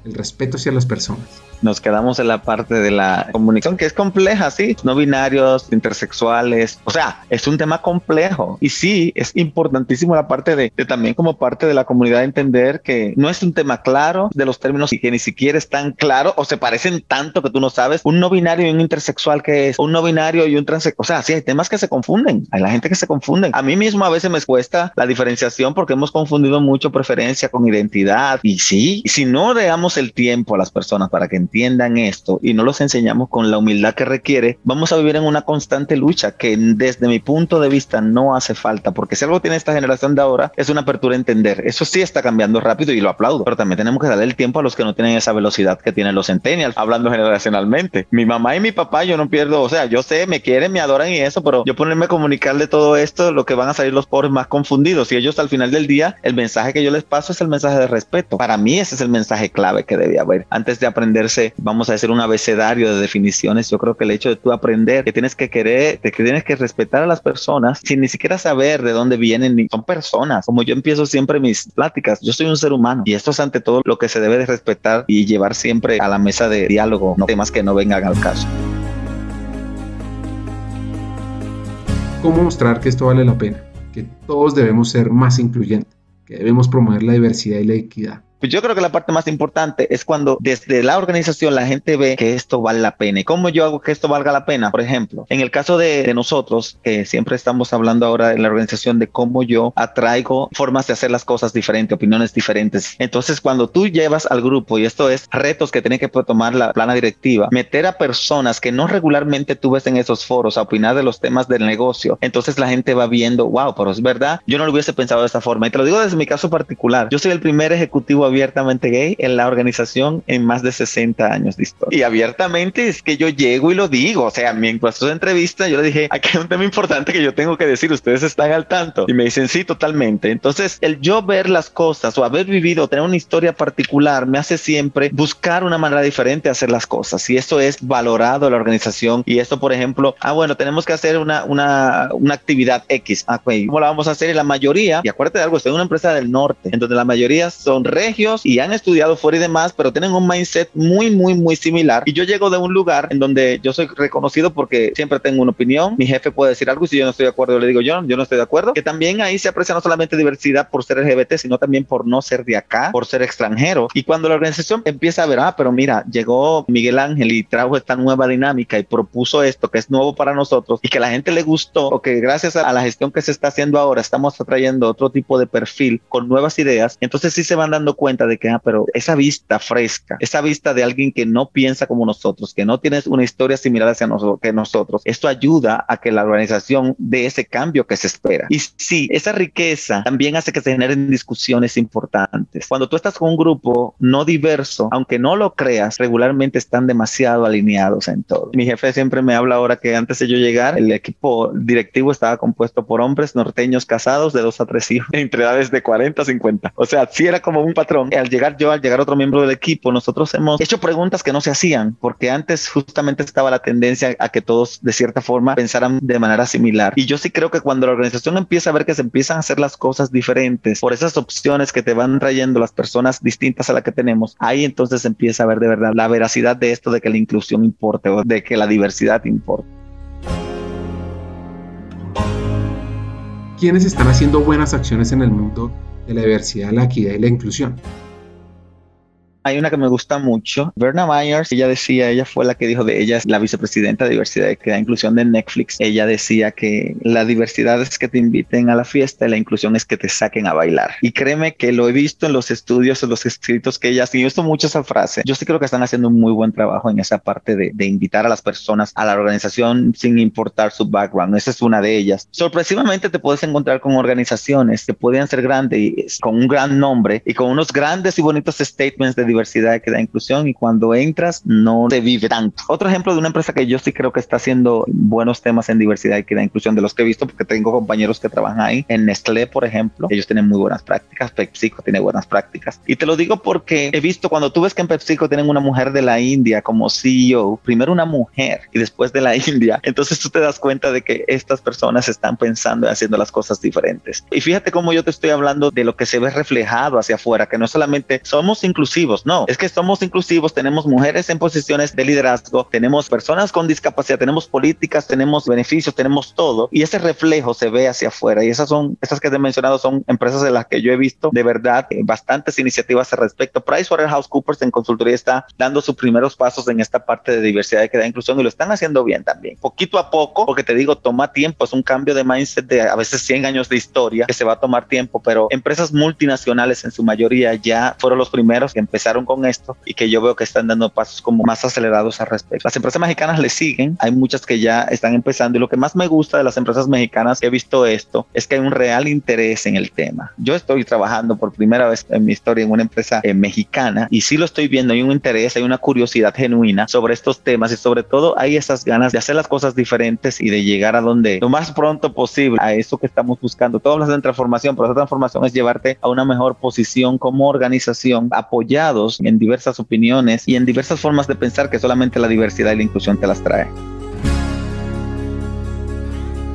El respeto hacia las personas nos quedamos en la parte de la comunicación que es compleja, sí, no binarios, intersexuales, o sea, es un tema complejo. Y sí, es importantísimo la parte de, también como parte de la comunidad entender que no es un tema claro de los términos y que ni siquiera están claros o se parecen tanto que tú no sabes, un no binario y un intersexual que es, un no binario y un transexual, o sea, sí, hay temas que se confunden, hay la gente que se confunden. A mí mismo a veces me cuesta la diferenciación porque hemos confundido mucho preferencia con identidad y sí, si no le damos el tiempo a las personas para que entiendan esto y no los enseñamos con la humildad que requiere, vamos a vivir en una constante lucha que desde mi punto de vista no hace falta, porque si algo tiene esta generación de ahora es una apertura a entender. Eso sí está cambiando rápido y lo aplaudo, pero también tenemos que darle el tiempo a los que no tienen esa velocidad que tienen los centennials, hablando generacionalmente. Mi mamá y mi papá, yo no pierdo, o sea, yo sé, me quieren, me adoran y eso, pero yo ponerme a comunicarle todo esto, lo que van a salir los pobres más confundidos y ellos al final del día, el mensaje que yo les paso es el mensaje de respeto. Para mí ese es el mensaje clave que debía haber antes de aprenderse vamos a hacer un abecedario de definiciones, yo creo que el hecho de tú aprender que tienes que querer, que tienes que respetar a las personas sin ni siquiera saber de dónde vienen, ni son personas. Como yo empiezo siempre mis pláticas, yo soy un ser humano y esto es ante todo lo que se debe de respetar y llevar siempre a la mesa de diálogo, no temas que no vengan al caso. ¿Cómo mostrar que esto vale la pena? Que todos debemos ser más incluyentes, que debemos promover la diversidad y la equidad pues yo creo que la parte más importante es cuando desde la organización la gente ve que esto vale la pena. ¿Y cómo yo hago que esto valga la pena? Por ejemplo, en el caso de, nosotros, que siempre estamos hablando ahora en la organización de cómo yo atraigo formas de hacer las cosas diferentes, opiniones diferentes. Entonces, cuando tú llevas al grupo, y esto es retos que tiene que tomar la plana directiva, meter a personas que no regularmente tú ves en esos foros a opinar de los temas del negocio, entonces la gente va viendo, wow, pero es verdad, yo no lo hubiese pensado de esta forma. Y te lo digo desde mi caso particular. Yo soy el primer ejecutivo abiertamente gay en la organización en más de 60 años de historia. Y abiertamente es que yo llego y lo digo. O sea, mi proceso de entrevista yo le dije, aquí hay un tema importante que yo tengo que decir, ustedes están al tanto. Y me dicen, sí, totalmente. Entonces, el yo ver las cosas o haber vivido, tener una historia particular, me hace siempre buscar una manera diferente de hacer las cosas. Y eso es valorado en la organización. Y esto, por ejemplo, ah, bueno, tenemos que hacer una, una, una actividad X. Ah, ¿Cómo la vamos a hacer? Y la mayoría, y acuérdate de algo, estoy en una empresa del norte, en donde la mayoría son regios y han estudiado fuera y demás, pero tienen un mindset muy, muy, muy similar. Y yo llego de un lugar en donde yo soy reconocido porque siempre tengo una opinión. Mi jefe puede decir algo y si yo no estoy de acuerdo, le digo yo, yo no estoy de acuerdo. Que también ahí se aprecia no solamente diversidad por ser LGBT, sino también por no ser de acá, por ser extranjero. Y cuando la organización empieza a ver, ah, pero mira, llegó Miguel Ángel y trajo esta nueva dinámica y propuso esto que es nuevo para nosotros y que la gente le gustó o que gracias a la gestión que se está haciendo ahora estamos atrayendo otro tipo de perfil con nuevas ideas, entonces sí se van dando cuenta de que, ah, pero esa vista fresca, esa vista de alguien que no piensa como nosotros, que no tiene una historia similar hacia nosotros, que nosotros, esto ayuda a que la organización dé ese cambio que se espera. Y sí, esa riqueza también hace que se generen discusiones importantes. Cuando tú estás con un grupo no diverso, aunque no lo creas, regularmente están demasiado alineados en todo. Mi jefe siempre me habla ahora que antes de yo llegar, el equipo directivo estaba compuesto por hombres norteños casados de dos a tres hijos, [laughs] entre edades de 40 a 50. O sea, sí era como un patrón al llegar yo, al llegar otro miembro del equipo, nosotros hemos hecho preguntas que no se hacían, porque antes justamente estaba la tendencia a que todos de cierta forma pensaran de manera similar. Y yo sí creo que cuando la organización empieza a ver que se empiezan a hacer las cosas diferentes por esas opciones que te van trayendo las personas distintas a las que tenemos, ahí entonces empieza a ver de verdad la veracidad de esto de que la inclusión importe o de que la diversidad importe. ¿Quiénes están haciendo buenas acciones en el mundo de la diversidad, la equidad y la inclusión. Hay una que me gusta mucho. Berna Myers, ella decía, ella fue la que dijo de ella, es la vicepresidenta de diversidad, y equidad inclusión de Netflix. Ella decía que la diversidad es que te inviten a la fiesta y la inclusión es que te saquen a bailar. Y créeme que lo he visto en los estudios, en los escritos que ella, y he visto mucho esa frase. Yo sí creo que están haciendo un muy buen trabajo en esa parte de, de invitar a las personas a la organización sin importar su background. Esa es una de ellas. Sorpresivamente te puedes encontrar con organizaciones que pueden ser grandes, con un gran nombre y con unos grandes y bonitos statements de diversidad, que da inclusión y cuando entras no te vive tanto. Otro ejemplo de una empresa que yo sí creo que está haciendo buenos temas en diversidad y que da inclusión de los que he visto porque tengo compañeros que trabajan ahí. En Nestlé, por ejemplo, ellos tienen muy buenas prácticas, PepsiCo tiene buenas prácticas. Y te lo digo porque he visto cuando tú ves que en PepsiCo tienen una mujer de la India como CEO, primero una mujer y después de la [laughs] India, entonces tú te das cuenta de que estas personas están pensando y haciendo las cosas diferentes. Y fíjate cómo yo te estoy hablando de lo que se ve reflejado hacia afuera, que no solamente somos inclusivos, no, es que somos inclusivos, tenemos mujeres en posiciones de liderazgo, tenemos personas con discapacidad, tenemos políticas, tenemos beneficios, tenemos todo, y ese reflejo se ve hacia afuera. Y esas son, esas que te he mencionado son empresas de las que yo he visto de verdad eh, bastantes iniciativas al respecto. PricewaterhouseCoopers en consultoría está dando sus primeros pasos en esta parte de diversidad, equidad e inclusión y lo están haciendo bien también. Poquito a poco, porque te digo, toma tiempo, es un cambio de mindset de a veces 100 años de historia que se va a tomar tiempo, pero empresas multinacionales en su mayoría ya fueron los primeros que empezaron con esto y que yo veo que están dando pasos como más acelerados al respecto. Las empresas mexicanas le siguen, hay muchas que ya están empezando y lo que más me gusta de las empresas mexicanas que he visto esto es que hay un real interés en el tema. Yo estoy trabajando por primera vez en mi historia en una empresa eh, mexicana y sí lo estoy viendo, hay un interés, hay una curiosidad genuina sobre estos temas y sobre todo hay esas ganas de hacer las cosas diferentes y de llegar a donde lo más pronto posible a eso que estamos buscando. Todos hablas de transformación, pero esa transformación es llevarte a una mejor posición como organización, en diversas opiniones y en diversas formas de pensar que solamente la diversidad y la inclusión te las trae.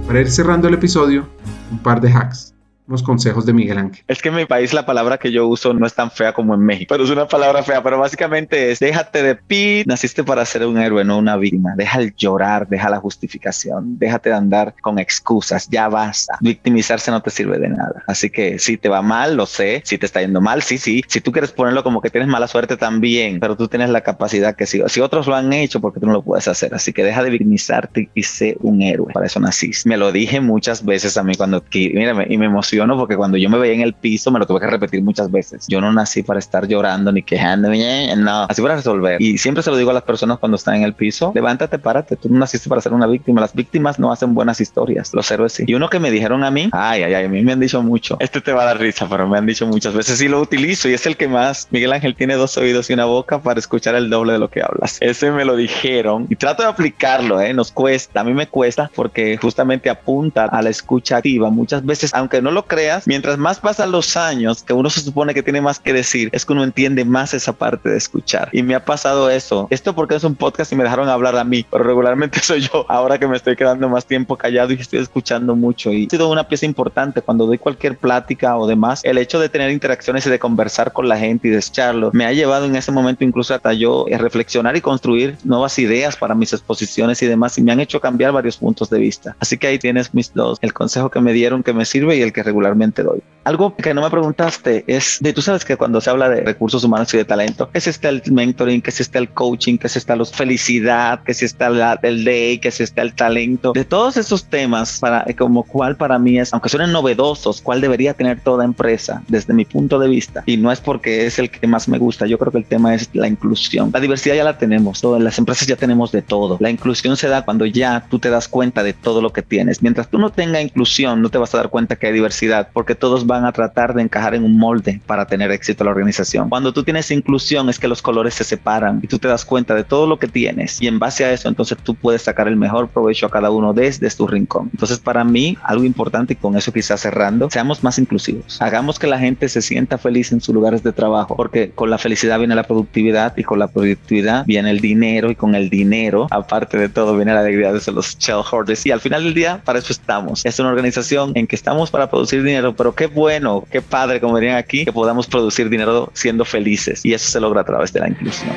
Para ir cerrando el episodio, un par de hacks unos consejos de Miguel Ángel. Es que en mi país la palabra que yo uso no es tan fea como en México, pero es una palabra fea, pero básicamente es déjate de pi, naciste para ser un héroe, no una víctima. Deja el llorar, deja la justificación, déjate de andar con excusas, ya basta. Victimizarse no te sirve de nada. Así que si te va mal, lo sé, si te está yendo mal, sí, sí. Si tú quieres ponerlo como que tienes mala suerte también, pero tú tienes la capacidad que si, otros lo han hecho, porque tú no lo puedes hacer. Así que deja de victimizarte y sé un héroe. Para eso naciste. Me lo dije muchas veces a mí cuando, mírame, y me emocionó porque cuando yo me veía en el piso me lo tuve que repetir muchas veces. Yo no nací para estar llorando ni quejándome, no, así para resolver. Y siempre se lo digo a las personas cuando están en el piso, levántate, párate, tú no naciste para ser una víctima. Las víctimas no hacen buenas historias, los héroes sí. Y uno que me dijeron a mí, ay, ay, ay, a mí me han dicho mucho, este te va a dar risa, pero me han dicho muchas veces y lo utilizo y es el que más, Miguel Ángel tiene dos oídos y una boca para escuchar el doble de lo que hablas. Ese me lo dijeron y trato de aplicarlo, ¿eh? Nos cuesta, a mí me cuesta porque justamente apunta a la escucha activa. Muchas veces, aunque no lo creas, mientras más pasan los años, que uno se supone que tiene más que decir, es que uno entiende más esa parte de escuchar. Y me ha pasado eso. Esto porque es un podcast y me dejaron hablar a mí, pero regularmente [laughs] soy yo ahora que me estoy quedando más tiempo callado y estoy escuchando mucho. Y ha sido una pieza importante cuando doy cualquier plática o demás. El hecho de tener interacciones y de conversar con la gente y de escucharlo me ha llevado en ese momento incluso hasta yo a reflexionar y construir nuevas ideas para mis exposiciones y demás y me han hecho cambiar varios puntos de vista. Así que ahí tienes mis dos, el consejo que me dieron que me sirve y el que regularmente te doy. Algo que no me preguntaste es de, tú sabes que cuando se habla de recursos humanos y de talento, que si está el mentoring, que si está el coaching, que si está la felicidad, que si está el day, que si está el talento, de todos esos temas, para, como cuál para mí es, aunque suenen novedosos, cuál debería tener toda empresa desde mi punto de vista. Y no es porque es el que más me gusta, yo creo que el tema es la inclusión. La diversidad ya la tenemos, todas las empresas ya tenemos de todo. La inclusión se da cuando ya tú te das cuenta de todo lo que tienes. Mientras tú no tengas inclusión, no te vas a dar cuenta que hay diversidad, porque todos van a tratar de encajar en un molde para tener éxito la organización. Cuando tú tienes inclusión es que los colores se separan y tú te das cuenta de todo lo que tienes y en base a eso entonces tú puedes sacar el mejor provecho a cada uno desde tu rincón. Entonces para mí algo importante y con eso quizás cerrando, seamos más inclusivos. Hagamos que la gente se sienta feliz en sus lugares de trabajo porque con la felicidad viene la productividad y con la productividad viene el dinero y con el dinero aparte de todo viene la alegría de los shareholders y al final del día para eso estamos. Es una organización en que estamos para producir dinero pero qué bueno, qué padre, como dirían aquí, que podamos producir dinero siendo felices. Y eso se logra a través de la inclusión.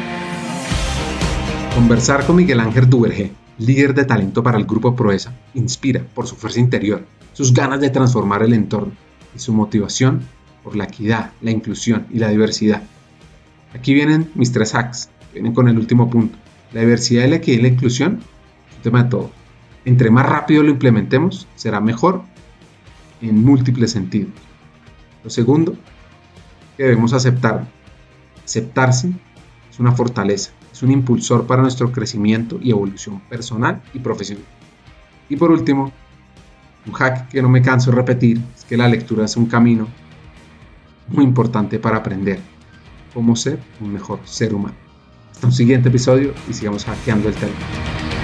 Conversar con Miguel Ángel Duvergé, líder de talento para el Grupo Proesa, inspira por su fuerza interior, sus ganas de transformar el entorno y su motivación por la equidad, la inclusión y la diversidad. Aquí vienen mis tres hacks, vienen con el último punto. La diversidad, la equidad y la inclusión es un tema de todo. Entre más rápido lo implementemos, será mejor en múltiples sentidos. Lo segundo, que debemos aceptar. Aceptarse es una fortaleza, es un impulsor para nuestro crecimiento y evolución personal y profesional. Y por último, un hack que no me canso de repetir es que la lectura es un camino muy importante para aprender cómo ser un mejor ser humano. Hasta un siguiente episodio y sigamos hackeando el tema.